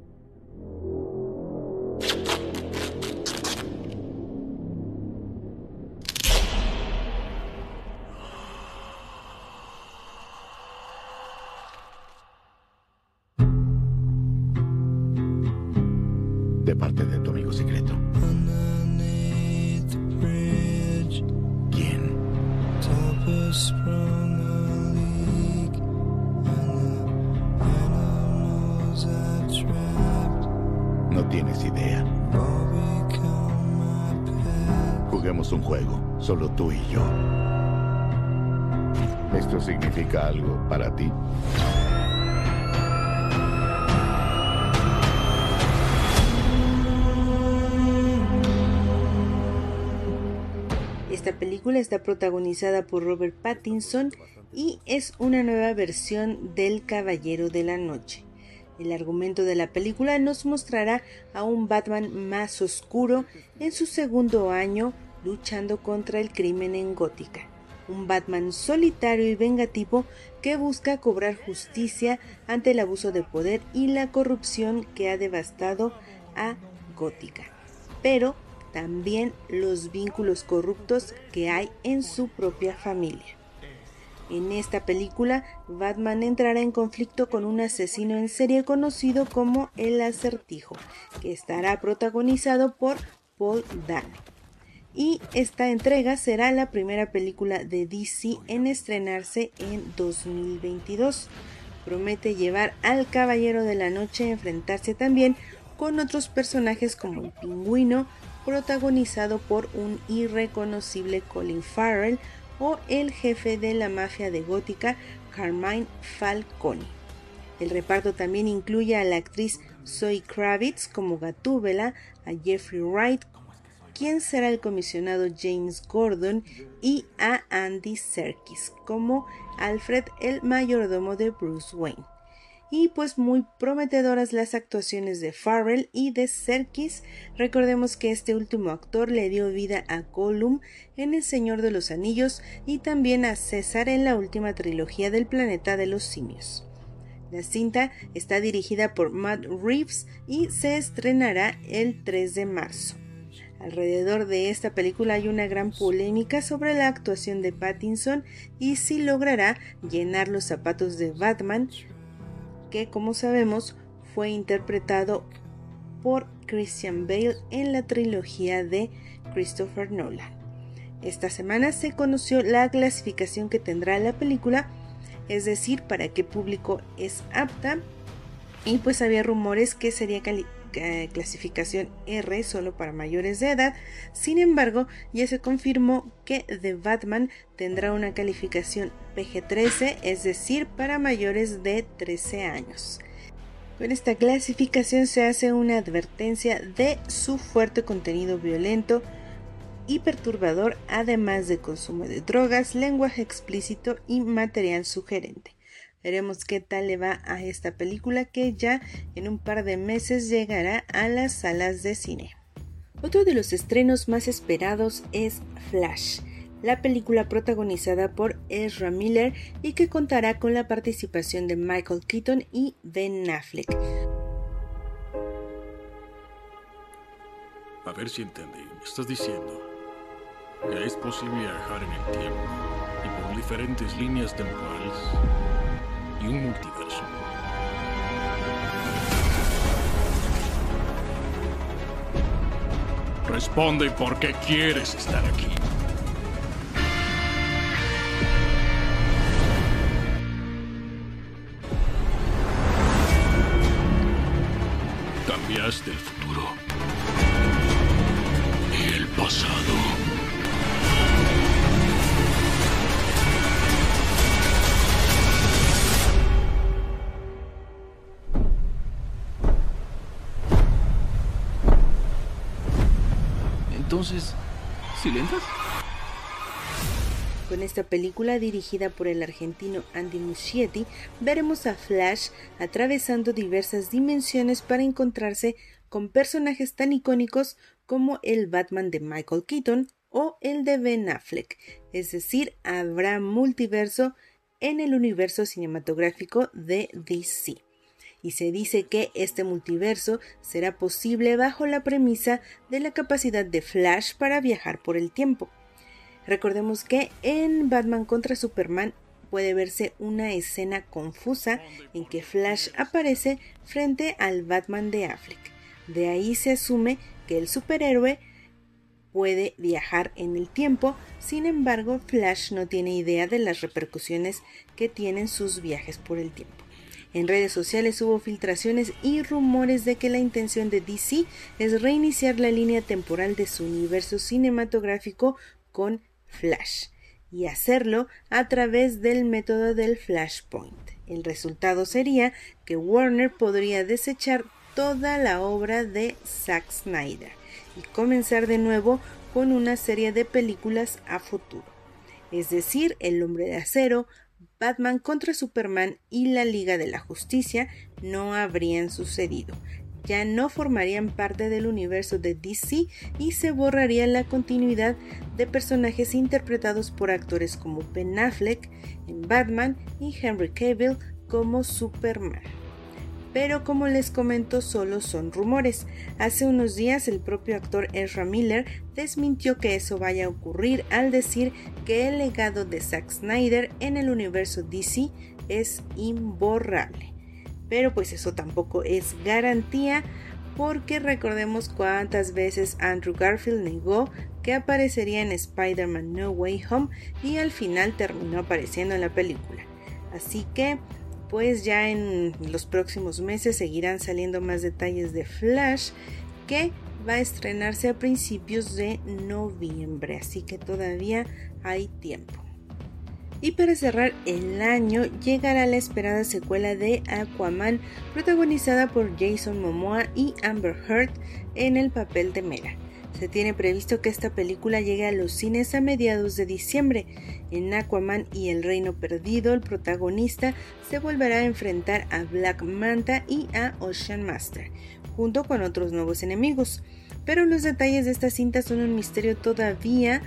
Está protagonizada por Robert Pattinson y es una nueva versión del Caballero de la Noche. El argumento de la película nos mostrará a un Batman más oscuro en su segundo año luchando contra el crimen en Gótica. Un Batman solitario y vengativo que busca cobrar justicia ante el abuso de poder y la corrupción que ha devastado a Gótica. Pero también los vínculos corruptos que hay en su propia familia. En esta película, Batman entrará en conflicto con un asesino en serie conocido como El Acertijo, que estará protagonizado por Paul Dano. Y esta entrega será la primera película de DC en estrenarse en 2022. Promete llevar al Caballero de la Noche a enfrentarse también con otros personajes como el Pingüino, protagonizado por un irreconocible Colin Farrell, o el jefe de la mafia de Gótica, Carmine Falcone. El reparto también incluye a la actriz Zoe Kravitz como Gatúbela, a Jeffrey Wright, quien será el comisionado James Gordon, y a Andy Serkis como Alfred, el mayordomo de Bruce Wayne. Y pues muy prometedoras las actuaciones de Farrell y de Serkis. Recordemos que este último actor le dio vida a Gollum en El Señor de los Anillos y también a César en la última trilogía del Planeta de los Simios. La cinta está dirigida por Matt Reeves y se estrenará el 3 de marzo. Alrededor de esta película hay una gran polémica sobre la actuación de Pattinson y si logrará llenar los zapatos de Batman que como sabemos fue interpretado por Christian Bale en la trilogía de Christopher Nolan. Esta semana se conoció la clasificación que tendrá la película, es decir, para qué público es apta, y pues había rumores que sería clasificación R solo para mayores de edad. Sin embargo, ya se confirmó que The Batman tendrá una calificación PG-13, es decir, para mayores de 13 años. Con esta clasificación se hace una advertencia de su fuerte contenido violento y perturbador, además de consumo de drogas, lenguaje explícito y material sugerente. Veremos qué tal le va a esta película que ya en un par de meses llegará a las salas de cine. Otro de los estrenos más esperados es Flash, la película protagonizada por Ezra Miller y que contará con la participación de Michael Keaton y Ben Affleck. A ver si entendí. Estás diciendo que es posible viajar en el tiempo y por diferentes líneas temporales Responde por qué quieres estar aquí. Cambiaste el futuro Entonces, ¿silentas? Con esta película dirigida por el argentino Andy Muschietti, veremos a Flash atravesando diversas dimensiones para encontrarse con personajes tan icónicos como el Batman de Michael Keaton o el de Ben Affleck, es decir, habrá multiverso en el universo cinematográfico de DC. Y se dice que este multiverso será posible bajo la premisa de la capacidad de Flash para viajar por el tiempo. Recordemos que en Batman contra Superman puede verse una escena confusa en que Flash aparece frente al Batman de Affleck. De ahí se asume que el superhéroe puede viajar en el tiempo, sin embargo Flash no tiene idea de las repercusiones que tienen sus viajes por el tiempo. En redes sociales hubo filtraciones y rumores de que la intención de DC es reiniciar la línea temporal de su universo cinematográfico con Flash y hacerlo a través del método del Flashpoint. El resultado sería que Warner podría desechar toda la obra de Zack Snyder y comenzar de nuevo con una serie de películas a futuro. Es decir, El hombre de acero, Batman contra Superman y la Liga de la Justicia no habrían sucedido. Ya no formarían parte del universo de DC y se borraría la continuidad de personajes interpretados por actores como Ben Affleck en Batman y Henry Cavill como Superman pero como les comento solo son rumores. Hace unos días el propio actor Ezra Miller desmintió que eso vaya a ocurrir al decir que el legado de Zack Snyder en el universo DC es imborrable. Pero pues eso tampoco es garantía porque recordemos cuántas veces Andrew Garfield negó que aparecería en Spider-Man No Way Home y al final terminó apareciendo en la película. Así que pues ya en los próximos meses seguirán saliendo más detalles de Flash que va a estrenarse a principios de noviembre, así que todavía hay tiempo. Y para cerrar el año llegará la esperada secuela de Aquaman protagonizada por Jason Momoa y Amber Heard en el papel de Mera. Se tiene previsto que esta película llegue a los cines a mediados de diciembre. En Aquaman y El Reino Perdido, el protagonista se volverá a enfrentar a Black Manta y a Ocean Master, junto con otros nuevos enemigos. Pero los detalles de esta cinta son un misterio todavía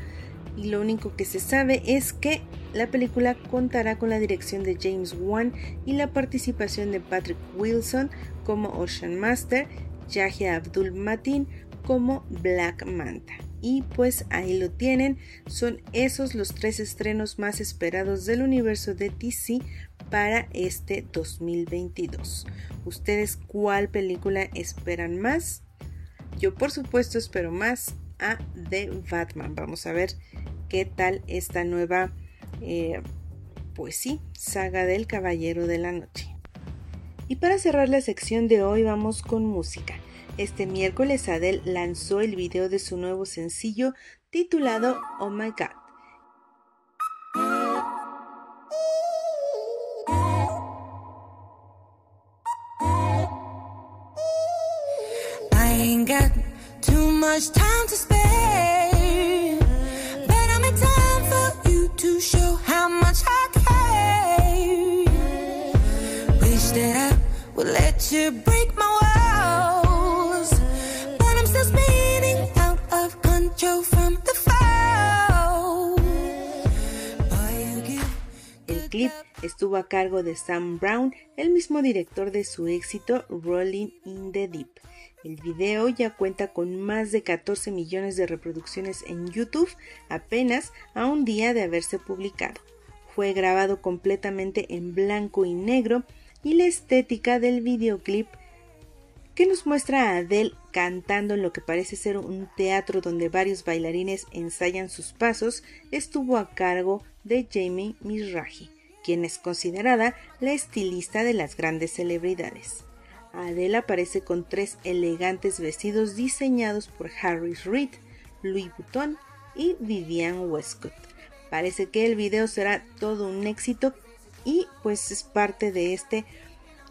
y lo único que se sabe es que la película contará con la dirección de James Wan y la participación de Patrick Wilson como Ocean Master, Yahya Abdul Matin como Black Manta. Y pues ahí lo tienen, son esos los tres estrenos más esperados del universo de DC para este 2022. ¿Ustedes cuál película esperan más? Yo por supuesto espero más a The Batman. Vamos a ver qué tal esta nueva, eh, pues sí, saga del Caballero de la Noche. Y para cerrar la sección de hoy vamos con música. Este miércoles Adele lanzó el video de su nuevo sencillo titulado Oh My God. I much time to spare, but I make time for you to show how much I care. should break my walls. Estuvo a cargo de Sam Brown, el mismo director de su éxito Rolling in the Deep. El video ya cuenta con más de 14 millones de reproducciones en YouTube apenas a un día de haberse publicado. Fue grabado completamente en blanco y negro y la estética del videoclip que nos muestra a Adele cantando en lo que parece ser un teatro donde varios bailarines ensayan sus pasos estuvo a cargo de Jamie Mizrahi, quien es considerada la estilista de las grandes celebridades. Adele aparece con tres elegantes vestidos diseñados por Harris Reid, Louis Vuitton y Vivienne Westcott. Parece que el video será todo un éxito y pues es parte de este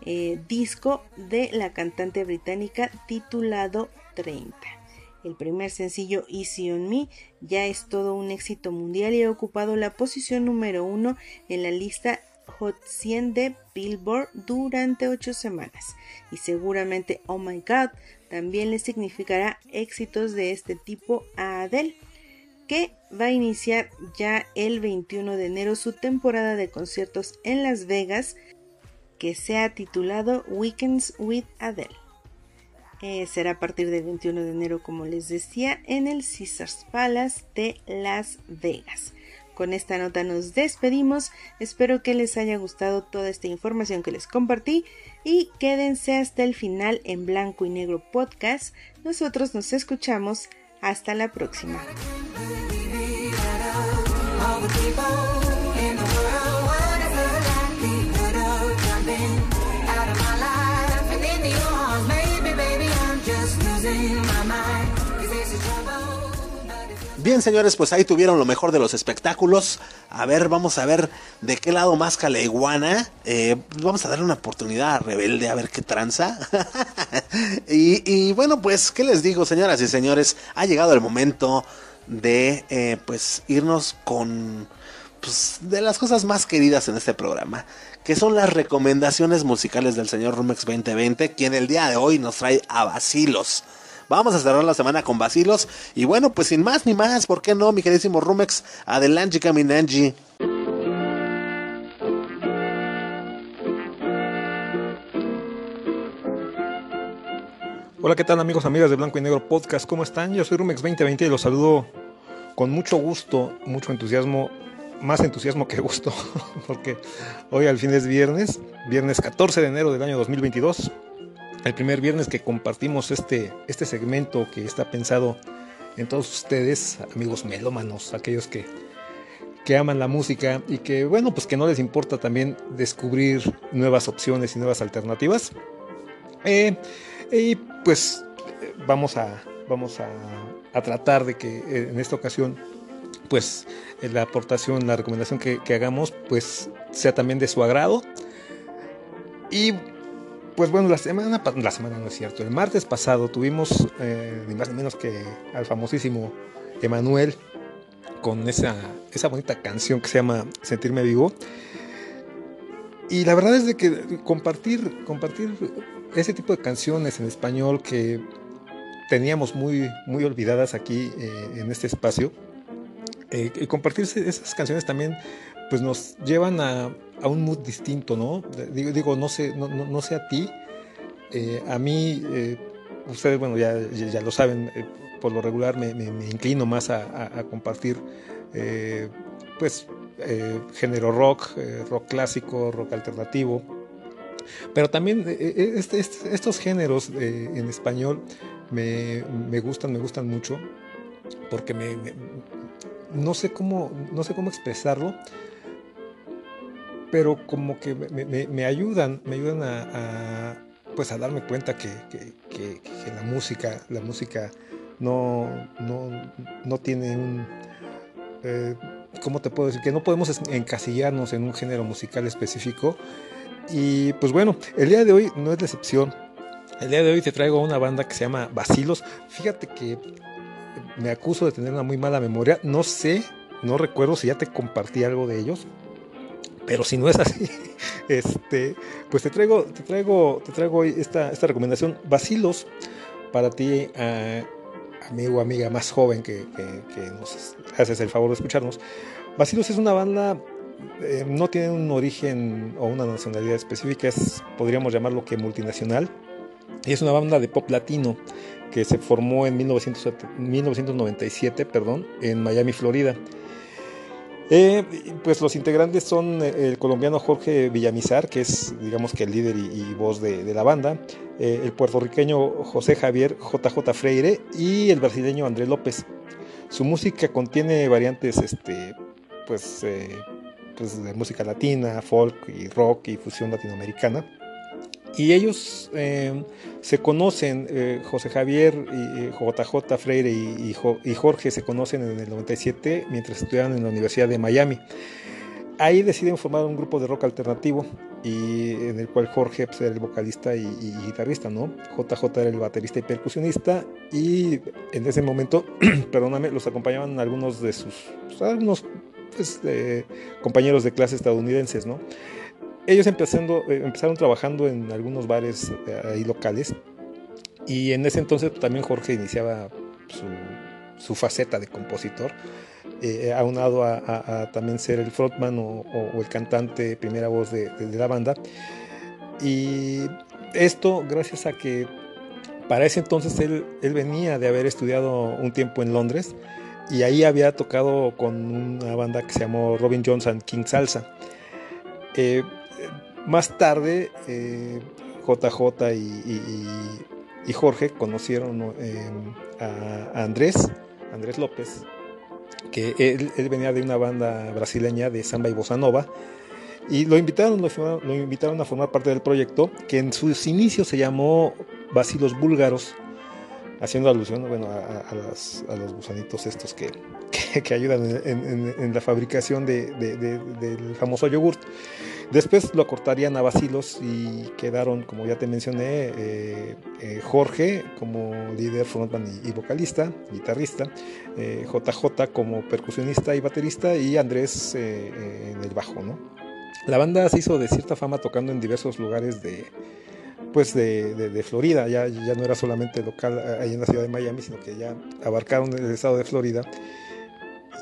eh, disco de la cantante británica titulado 30. El primer sencillo Easy on Me ya es todo un éxito mundial y ha ocupado la posición número uno en la lista Hot 100 de Billboard durante 8 semanas. Y seguramente Oh My God también le significará éxitos de este tipo a Adele, que va a iniciar ya el 21 de enero su temporada de conciertos en Las Vegas, que se ha titulado Weekends with Adele. Será a partir del 21 de enero, como les decía, en el Caesars Palace de Las Vegas. Con esta nota nos despedimos. Espero que les haya gustado toda esta información que les compartí y quédense hasta el final en blanco y negro podcast. Nosotros nos escuchamos. Hasta la próxima. Bien, señores, pues ahí tuvieron lo mejor de los espectáculos. A ver, vamos a ver de qué lado más la iguana. Eh, vamos a darle una oportunidad a Rebelde a ver qué tranza. y, y bueno, pues, ¿qué les digo, señoras y señores? Ha llegado el momento de, eh, pues, irnos con, pues, de las cosas más queridas en este programa. Que son las recomendaciones musicales del señor Rumex 2020, quien el día de hoy nos trae a vacilos. Vamos a cerrar la semana con vacilos. Y bueno, pues sin más ni más, ¿por qué no, mi queridísimo Rumex? Adelante, Caminanji. Hola, ¿qué tal amigos, amigas de Blanco y Negro Podcast? ¿Cómo están? Yo soy Rumex 2020 y los saludo con mucho gusto, mucho entusiasmo, más entusiasmo que gusto, porque hoy al fin es viernes, viernes 14 de enero del año 2022, el primer viernes que compartimos este, este segmento que está pensado en todos ustedes, amigos melómanos, aquellos que, que aman la música y que, bueno, pues que no les importa también descubrir nuevas opciones y nuevas alternativas. Eh, y pues vamos a, vamos a, a tratar de que eh, en esta ocasión pues eh, la aportación, la recomendación que, que, hagamos pues sea también de su agrado. Y pues bueno, la semana, la semana no es cierto, el martes pasado tuvimos eh, ni más ni menos que al famosísimo Emanuel con esa, esa bonita canción que se llama Sentirme Vivo. Y la verdad es de que compartir, compartir ese tipo de canciones en español que teníamos muy, muy olvidadas aquí eh, en este espacio, eh, y compartir esas canciones también pues nos llevan a, a un mood distinto, ¿no? Digo, digo no, sé, no, no, no sé a ti, eh, a mí, eh, ustedes, bueno, ya, ya lo saben, eh, por lo regular me, inclino más a, compartir, pues, género rock, rock clásico, rock alternativo, pero también este, este, estos géneros en español me, me, gustan, me gustan mucho, porque me, no sé cómo, no sé cómo expresarlo, pero como que me, ayudan, me ayudan a, pues a darme cuenta que, que, que, la música, la música no, no, no tiene un, eh, ¿cómo te puedo decir? Que no podemos encasillarnos en un género musical específico. Y pues bueno, el día de hoy no es la excepción. El día de hoy te traigo una banda que se llama Basilos. Fíjate que me acuso de tener una muy mala memoria. No sé, no recuerdo si ya te compartí algo de ellos. Pero si no es así, este, pues te traigo, te traigo, te traigo esta, esta recomendación. Vacilos para ti, ah, amigo amiga más joven que, nos haces el favor de escucharnos. Vacilos es una banda, eh, no tiene un origen o una nacionalidad específica, es, podríamos llamarlo que multinacional. Y es una banda de pop latino que se formó en 1907 1997 perdón, en Miami, Florida. Eh, pues los integrantes son eh, el colombiano Jorge Villamizar, que es digamos que el líder y, voz de, la banda, eh, el puertorriqueño José Javier JJ Freire y el brasileño Andrés López. Su música contiene variantes este, pues, pues de música latina, folk y rock y fusión latinoamericana. Y ellos eh, se conocen, eh, José Javier y JJ Freire y, y Jo- y Jorge se conocen en el 97 mientras estudiaban en la Universidad de Miami. Ahí deciden formar un grupo de rock alternativo y en el cual Jorge pues, era el vocalista y, y guitarrista, ¿no? JJ era el baterista y percusionista y en ese momento, perdóname, los acompañaban algunos de sus, pues, algunos pues, compañeros de clase estadounidenses, ¿no? Ellos empezando, eh, empezaron trabajando en algunos bares eh, ahí locales y en ese entonces también Jorge iniciaba su, su faceta de compositor, eh, aunado a, a- a también ser el frontman o, o- o el cantante, primera voz de, de- de la banda. Y esto gracias a que para ese entonces él, él venía de haber estudiado un tiempo en Londres y ahí había tocado con una banda que se llamó Robin Jones and King Salsa. Eh, más tarde, eh, JJ y, y- Jorge conocieron eh, a, Andrés, Andrés López, que él, venía de una banda brasileña de samba y bossa nova, y lo invitaron, lo, invitaron a formar parte del proyecto, que en sus inicios se llamó Basilos Búlgaros, haciendo alusión bueno, a, los gusanitos estos que, que, ayudan en, la fabricación de- de- de- del famoso yogurt. Después lo acortarían a Basilos y quedaron, como ya te mencioné, eh, eh, Jorge como líder, frontman y, vocalista, guitarrista, eh, JJ como percusionista y baterista y Andrés eh, eh, en el bajo. La banda se hizo de cierta fama tocando en diversos lugares de, pues de, Florida, ya, ya no era solamente local eh, ahí en la ciudad de Miami, sino que ya abarcaron el estado de Florida.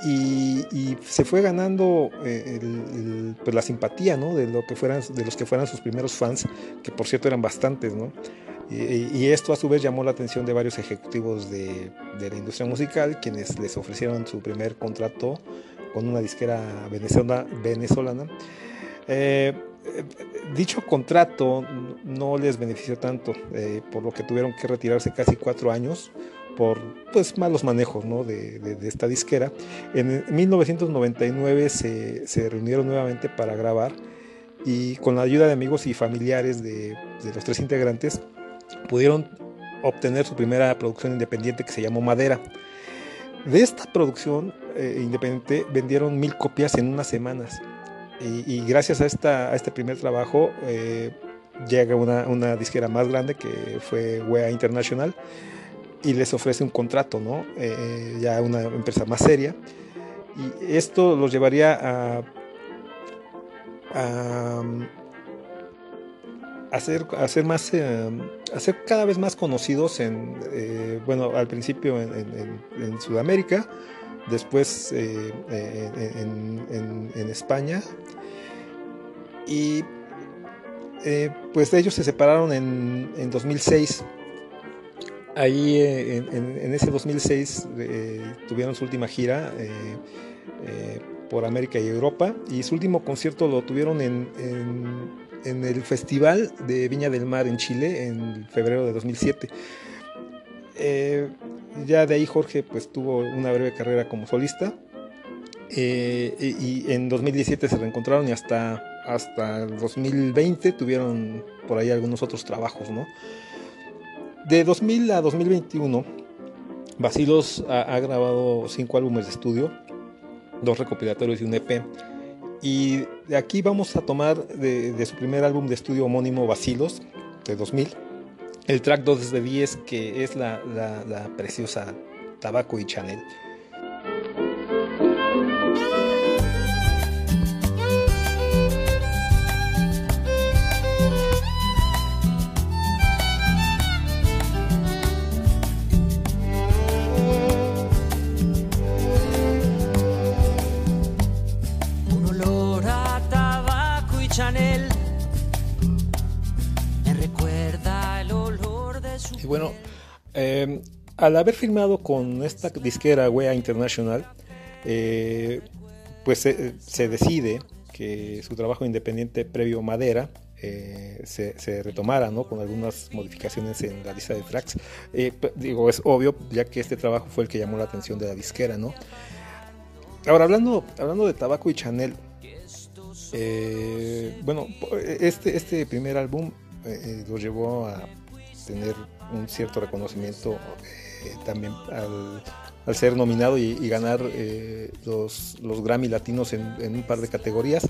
Y, y se fue ganando eh, el- el- pues la simpatía ¿no? de, lo que fueran, de los que fueran sus primeros fans, que por cierto eran bastantes. ¿no? Y, y esto a su vez llamó la atención de varios ejecutivos de, de la industria musical, quienes les ofrecieron su primer contrato con una disquera venezolana. venezolana. Eh, eh, dicho contrato no les benefició tanto, eh, por lo que tuvieron que retirarse casi cuatro años por pues, malos manejos ¿no? de, de- esta disquera. En 1999 se, se reunieron nuevamente para grabar y con la ayuda de amigos y familiares de, de los tres integrantes pudieron obtener su primera producción independiente que se llamó Madera. De esta producción eh, independiente vendieron mil copias en unas semanas. Y, y gracias a, esta, a este primer trabajo eh, llega una, una disquera más grande que fue Wea International y les ofrece un contrato, ¿no? Eh, ya una empresa más seria. Y esto los llevaría a, a, a ser, más, eh, cada vez más conocidos en, eh, bueno, al principio en, Sudamérica, después eh, eh, en, España y eh, pues ellos se separaron en, en 2006. Ahí en, ese 2006 eh, tuvieron su última gira eh, eh, por América y Europa y su último concierto lo tuvieron en, en- el Festival de Viña del Mar en Chile en febrero de 2007. Eh, ya de ahí Jorge pues tuvo una breve carrera como solista y, en 2017 se reencontraron y hasta, hasta el 2020 tuvieron por ahí algunos otros trabajos, ¿no? De 2000 a 2021, Basilos ha, grabado cinco álbumes de estudio, dos recopilatorios y un EP. Y de aquí vamos a tomar de, su primer álbum de estudio homónimo Basilos, de 2000, el track 2 de 10, que es la preciosa Tabaco y Chanel. Eh, al haber firmado con esta disquera Wea International, eh, pues se, decide que su trabajo independiente previo Madera eh, se, se retomara, ¿no? Con algunas modificaciones en la lista de tracks. Eh, digo, es obvio, ya que este trabajo fue el que llamó la atención de la disquera, ¿no? Ahora, hablando, hablando de Tabaco y Chanel, eh, bueno, este, este primer álbum eh, lo llevó a tener un cierto reconocimiento eh, también al, ser nominado y, ganar eh, los, los Grammy latinos en, un par de categorías.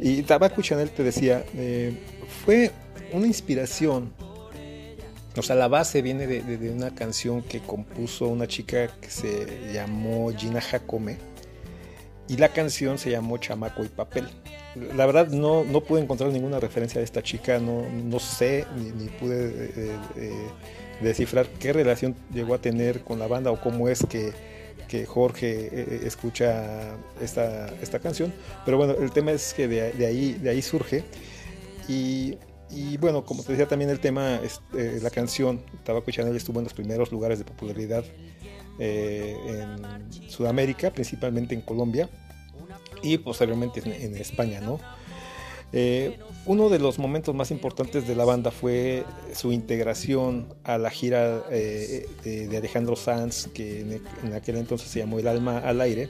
Y Tabaco Chanel te decía, eh, fue una inspiración. O sea, la base viene de una canción que compuso una chica que se llamó Gina Jacome. Y la canción se llamó Chamaco y Papel. La verdad no, no pude encontrar ninguna referencia de esta chica, no, no sé ni, ni pude eh, eh, descifrar qué relación llegó a tener con la banda o cómo es que, que Jorge eh, escucha esta, esta canción. Pero bueno, el tema es que de, de ahí, de ahí surge. Y, y bueno, como te decía también el tema, eh, la canción Tabaco y Chanel estuvo en los primeros lugares de popularidad eh, en Sudamérica, principalmente en Colombia y posteriormente en, en España, ¿no? Eh, uno de los momentos más importantes de la banda fue su integración a la gira eh, de, Alejandro Sanz, que en, en aquel entonces se llamó El Alma al Aire.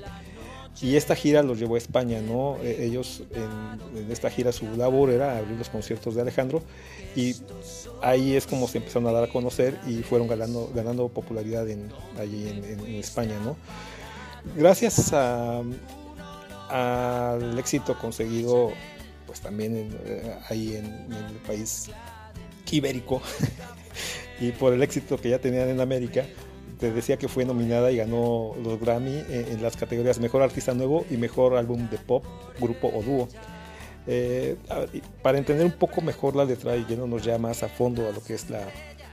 Y esta gira los llevó a España, ¿no? Eh, ellos en, en esta gira su labor era abrir los conciertos de Alejandro y ahí es como se empezaron a dar a conocer y fueron ganando, ganando popularidad en, allí en, España, ¿no? Gracias a- al éxito conseguido pues también en, eh, ahí en, el país ibérico y por el éxito que ya tenían en América te decía que fue nominada y ganó los Grammy en las categorías Mejor Artista Nuevo y Mejor Álbum de Pop, Grupo o Dúo. Eh, para entender un poco mejor la letra y yéndonos ya más a fondo a lo que es la,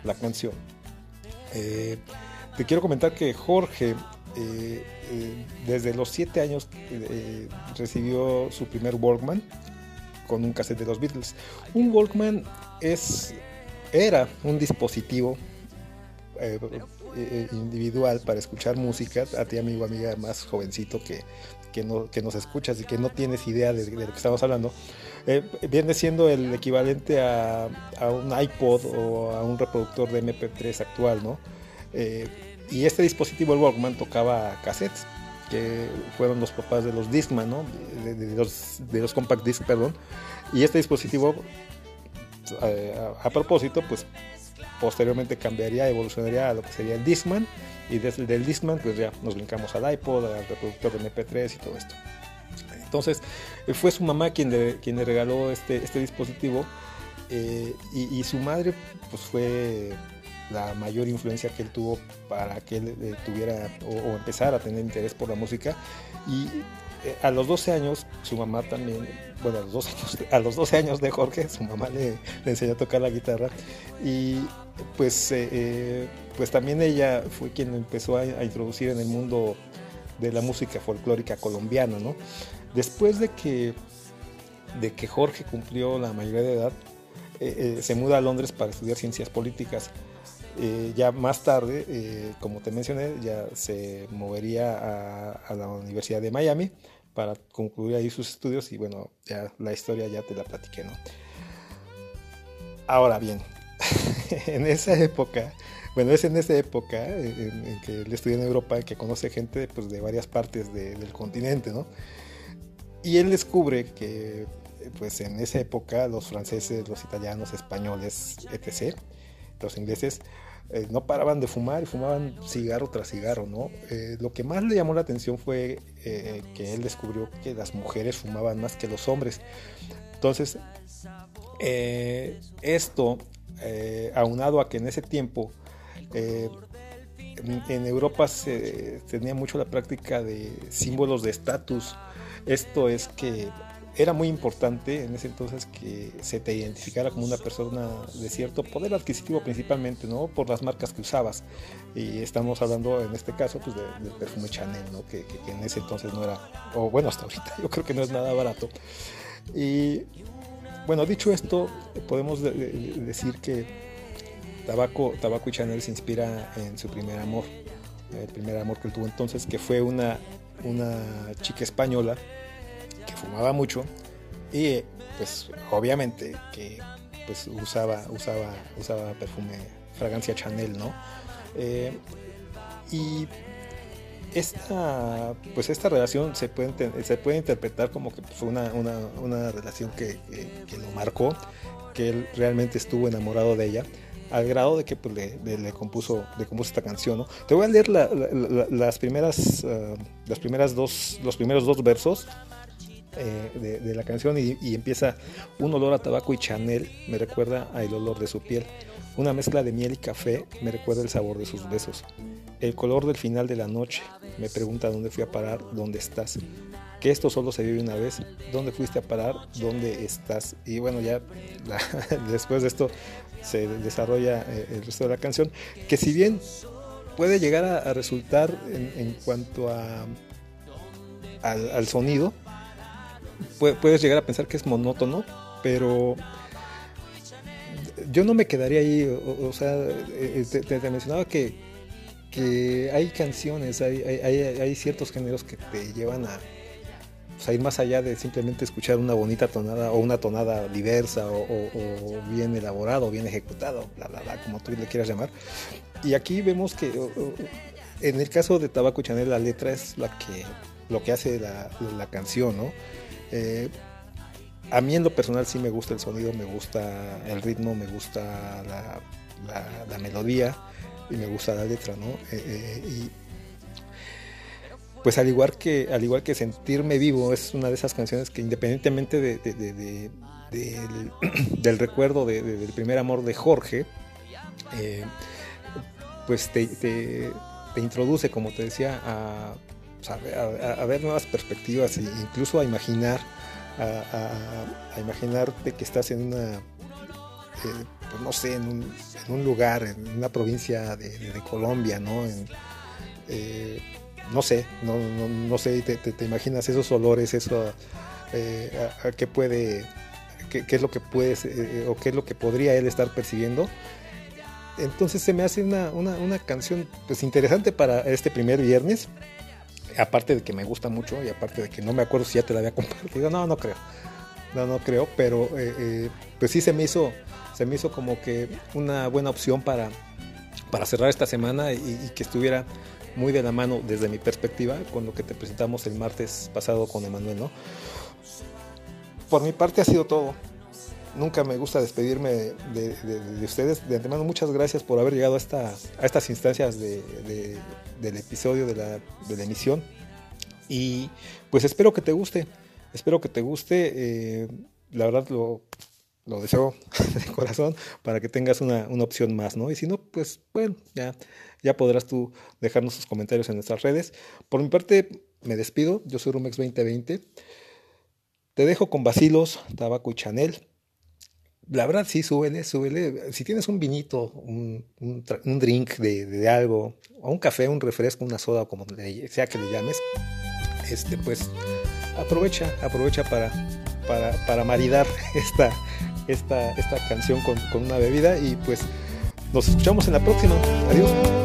la canción, eh, te quiero comentar que Jorge eh, desde los 7 años recibió su primer Walkman con un cassette de los Beatles. Un Walkman es, era un dispositivo individual para escuchar música. A ti, amigo, amiga, más jovencito que, que, no, que nos escuchas y que no tienes idea de, de lo que estamos hablando, eh, viene siendo el equivalente a, a un iPod o a un reproductor de MP3 actual, ¿no? Eh, y este dispositivo, el Walkman, tocaba cassettes, que fueron los papás de los Discman, ¿no? De, de los, de los compact disc, perdón. Y este dispositivo, eh, a, a propósito, pues posteriormente cambiaría, evolucionaría a lo que sería el Discman. Y desde el del Discman, pues ya nos brincamos al iPod, al reproductor de MP3 y todo esto. Entonces, eh, fue su mamá quien le, quien le regaló este, este dispositivo. eh, y, su madre, pues fue la mayor influencia que él tuvo para que él tuviera o, o empezara a tener interés por la música. Y a los 12 años, su mamá también, bueno, a los 12 años, a los 12 años de Jorge, su mamá le, le enseñó a tocar la guitarra. Y pues, eh, eh, pues también ella fue quien empezó a, introducir en el mundo de la música folclórica colombiana, ¿no? Después de que, de que Jorge cumplió la mayoría de edad, eh, eh, se muda a Londres para estudiar ciencias políticas. Eh, ya más tarde, eh, como te mencioné, ya se movería a, a la Universidad de Miami para concluir ahí sus estudios y bueno, ya la historia ya te la platiqué, ¿no? Ahora bien, en esa época, bueno, es en esa época en, que él estudia en Europa que conoce gente pues, de varias partes de- del continente, ¿no? Y él descubre que pues en esa época los franceses, los italianos, españoles, etc., los ingleses, eh, no paraban de fumar y fumaban cigarro tras cigarro, ¿no? Eh, lo que más le llamó la atención fue eh, que él descubrió que las mujeres fumaban más que los hombres. Entonces, esto, aunado a que en ese tiempo en Europa se tenía mucho la práctica de símbolos de estatus. Esto es que era muy importante en ese entonces que se te identificara como una persona de cierto poder adquisitivo principalmente, ¿no? Por las marcas que usabas. Y estamos hablando en este caso pues de- del perfume Chanel, ¿no? Que, que- que en ese entonces no era, o bueno, hasta ahorita yo creo que no es nada barato. Y bueno, dicho esto, podemos de- de- decir que Tabaco, Tabaco y Chanel se inspira en su primer amor, el primer amor que él tuvo entonces, que fue una, una chica española que fumaba mucho y pues obviamente que pues usaba, usaba, usaba perfume, fragancia Chanel, ¿no? Eh, y esta, pues esta relación se puede, se puede interpretar como que fue una, una, una relación que, que- lo marcó, que él realmente estuvo enamorado de ella, al grado de que pues, le, compuso, le compuso esta canción. ¿no? Te voy a leer la- la- las primeras, ah, las primeras dos, los primeros dos versos eh, de, de la canción y, y empieza un olor a tabaco y Chanel me recuerda al olor de su piel. Una mezcla de miel y café me recuerda el sabor de sus besos. El color del final de la noche me pregunta dónde fui a parar, dónde estás. Que esto solo se vive una vez. ¿Dónde fuiste a parar? ¿Dónde estás? Y bueno, ya la- después de esto se desarrolla eh, el resto de la canción. Que si bien puede llegar a, a resultar en, en cuanto a al, al sonido, puedes llegar a pensar que es monótono, pero yo no me quedaría ahí, o, sea, eh, te, te- mencionaba que, que hay canciones, hay, hay, hay- ciertos géneros que te llevan a, pues, a ir más allá de simplemente escuchar una bonita tonada o una tonada diversa o, o- o bien elaborado, bien ejecutado, bla, bla, bla, como tú le quieras llamar. Y aquí vemos que en el caso de Tabaco Chanel la letra es la que, lo que hace la, la canción, ¿no? Eh, a mí en lo personal sí me gusta el sonido, me gusta el ritmo, me gusta la, melodía y me gusta la letra, ¿no? Eh, eh, pues al igual que al igual que sentirme vivo es una de esas canciones que independientemente de- de- de- de- del, recuerdo de- de- del primer amor de Jorge, pues te, introduce, como te decía, a, a ver- a- a ver nuevas perspectivas e incluso a imaginar, a, a- a imaginarte que estás en una, eh, pues no sé, en un, lugar, en una provincia de, Colombia, ¿no? En, eh, no sé, no, no, no sé, te, imaginas esos olores, eso, eh, a, a qué puede, qué, qué es lo que puedes, o qué es lo que podría él estar percibiendo. Entonces se me hace una, una, una canción pues interesante para este primer viernes. Aparte de que me gusta mucho y aparte de que no me acuerdo si ya te la había compartido. No, no creo. No, no creo. Pero eh, eh, pues sí se me hizo, se me hizo como que una buena opción para, para cerrar esta semana y, y que estuviera muy de la mano desde mi perspectiva con lo que te presentamos el martes pasado con Emanuel, ¿no? Por mi parte ha sido todo. Nunca me gusta despedirme de, de- de ustedes. De antemano, muchas gracias por haber llegado a, a estas instancias de- de- del episodio de la, la emisión. Y pues espero que te guste. Espero que te guste. eh, la verdad lo, lo deseo de corazón para que tengas una, una opción más, ¿no? Y si no, pues bueno, ya, ya podrás tú dejarnos tus comentarios en nuestras redes. Por mi parte, me despido. Yo soy Rumex 2020. Te dejo con vacilos, tabaco y Chanel. La verdad, sí, súbele, súbele. Si tienes un vinito, un, un drink de, de algo, o un café, un refresco, una soda, o como sea que le llames, este, pues aprovecha, aprovecha para, para, para maridar esta, esta, esta canción con, con una bebida y pues nos escuchamos en la próxima. Adiós.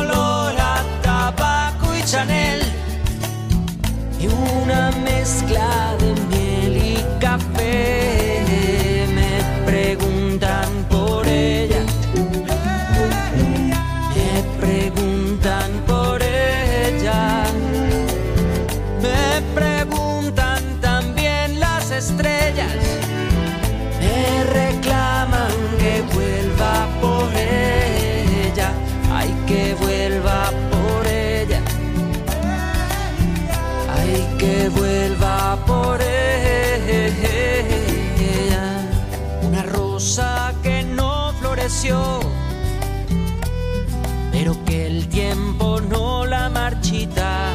Chanel y una mezcla de miel y café. Que vuelva por ella. Una rosa que no floreció, pero que el tiempo no la marchita.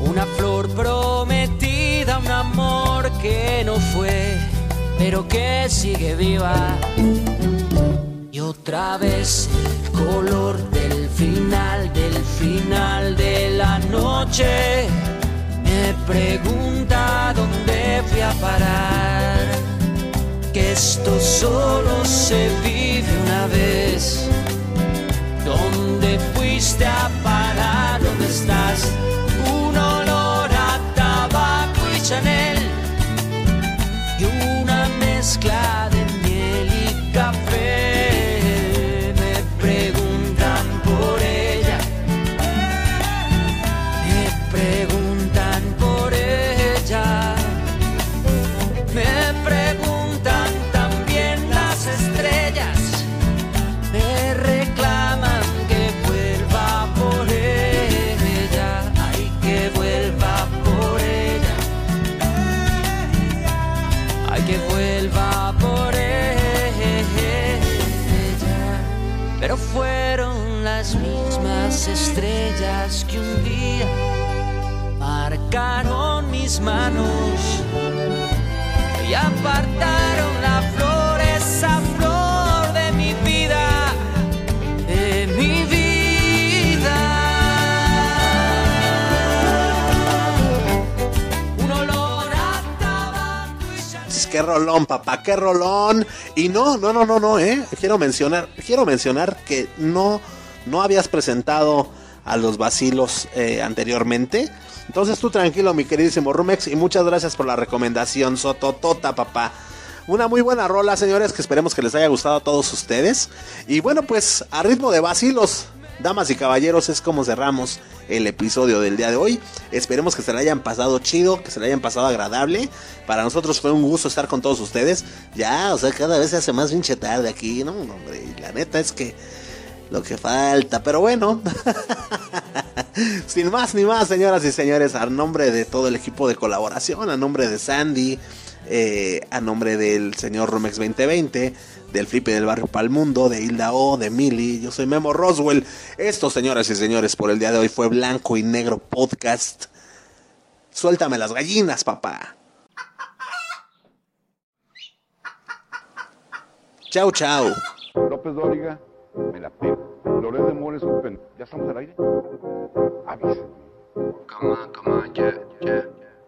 Una flor prometida, un amor que no fue, pero que sigue viva. Y otra vez color del final, del final de la noche. Me pregunta dónde fui a parar. Que esto solo se vive una vez. ¿Dónde fuiste a parar? ¿Dónde estás? Un olor a tabaco y Chanel. Mismas estrellas que un día marcaron mis manos y apartaron la flor, esa flor de mi vida, de mi vida. Un olor a tabaco y Qué rolón, papá, qué rolón. Y no, no, no, no, no, eh. Quiero mencionar, quiero mencionar que no, no habías presentado a los vacilos eh, anteriormente. Entonces tú tranquilo, mi queridísimo Rumex, y muchas gracias por la recomendación, Sototota, papá. Una muy buena rola, señores, que esperemos que les haya gustado a todos ustedes. Y bueno, pues a ritmo de vacilos, damas y caballeros, es como cerramos el episodio del día de hoy. Esperemos que se le hayan pasado chido, que se le hayan pasado agradable. Para nosotros fue un gusto estar con todos ustedes. Ya, o sea, cada vez se hace más pinche tarde aquí, ¿no? Hombre, y la neta es que lo que falta, pero bueno. Sin más ni más, señoras y señores, a nombre de todo el equipo de colaboración, a nombre de Sandy, eh, a nombre del señor Romex 2020, del Flippy del Barrio Palmundo, de Hilda O, de Mili, yo soy Memo Roswell. Esto, señoras y señores, por el día de hoy fue Blanco y Negro Podcast. Suéltame las gallinas, papá. Chau, chau. López Dóriga, me la pego. Loret de Mola es un pen... ¿Ya estamos al aire? Avísenme. Come on, come on, yeah, yeah,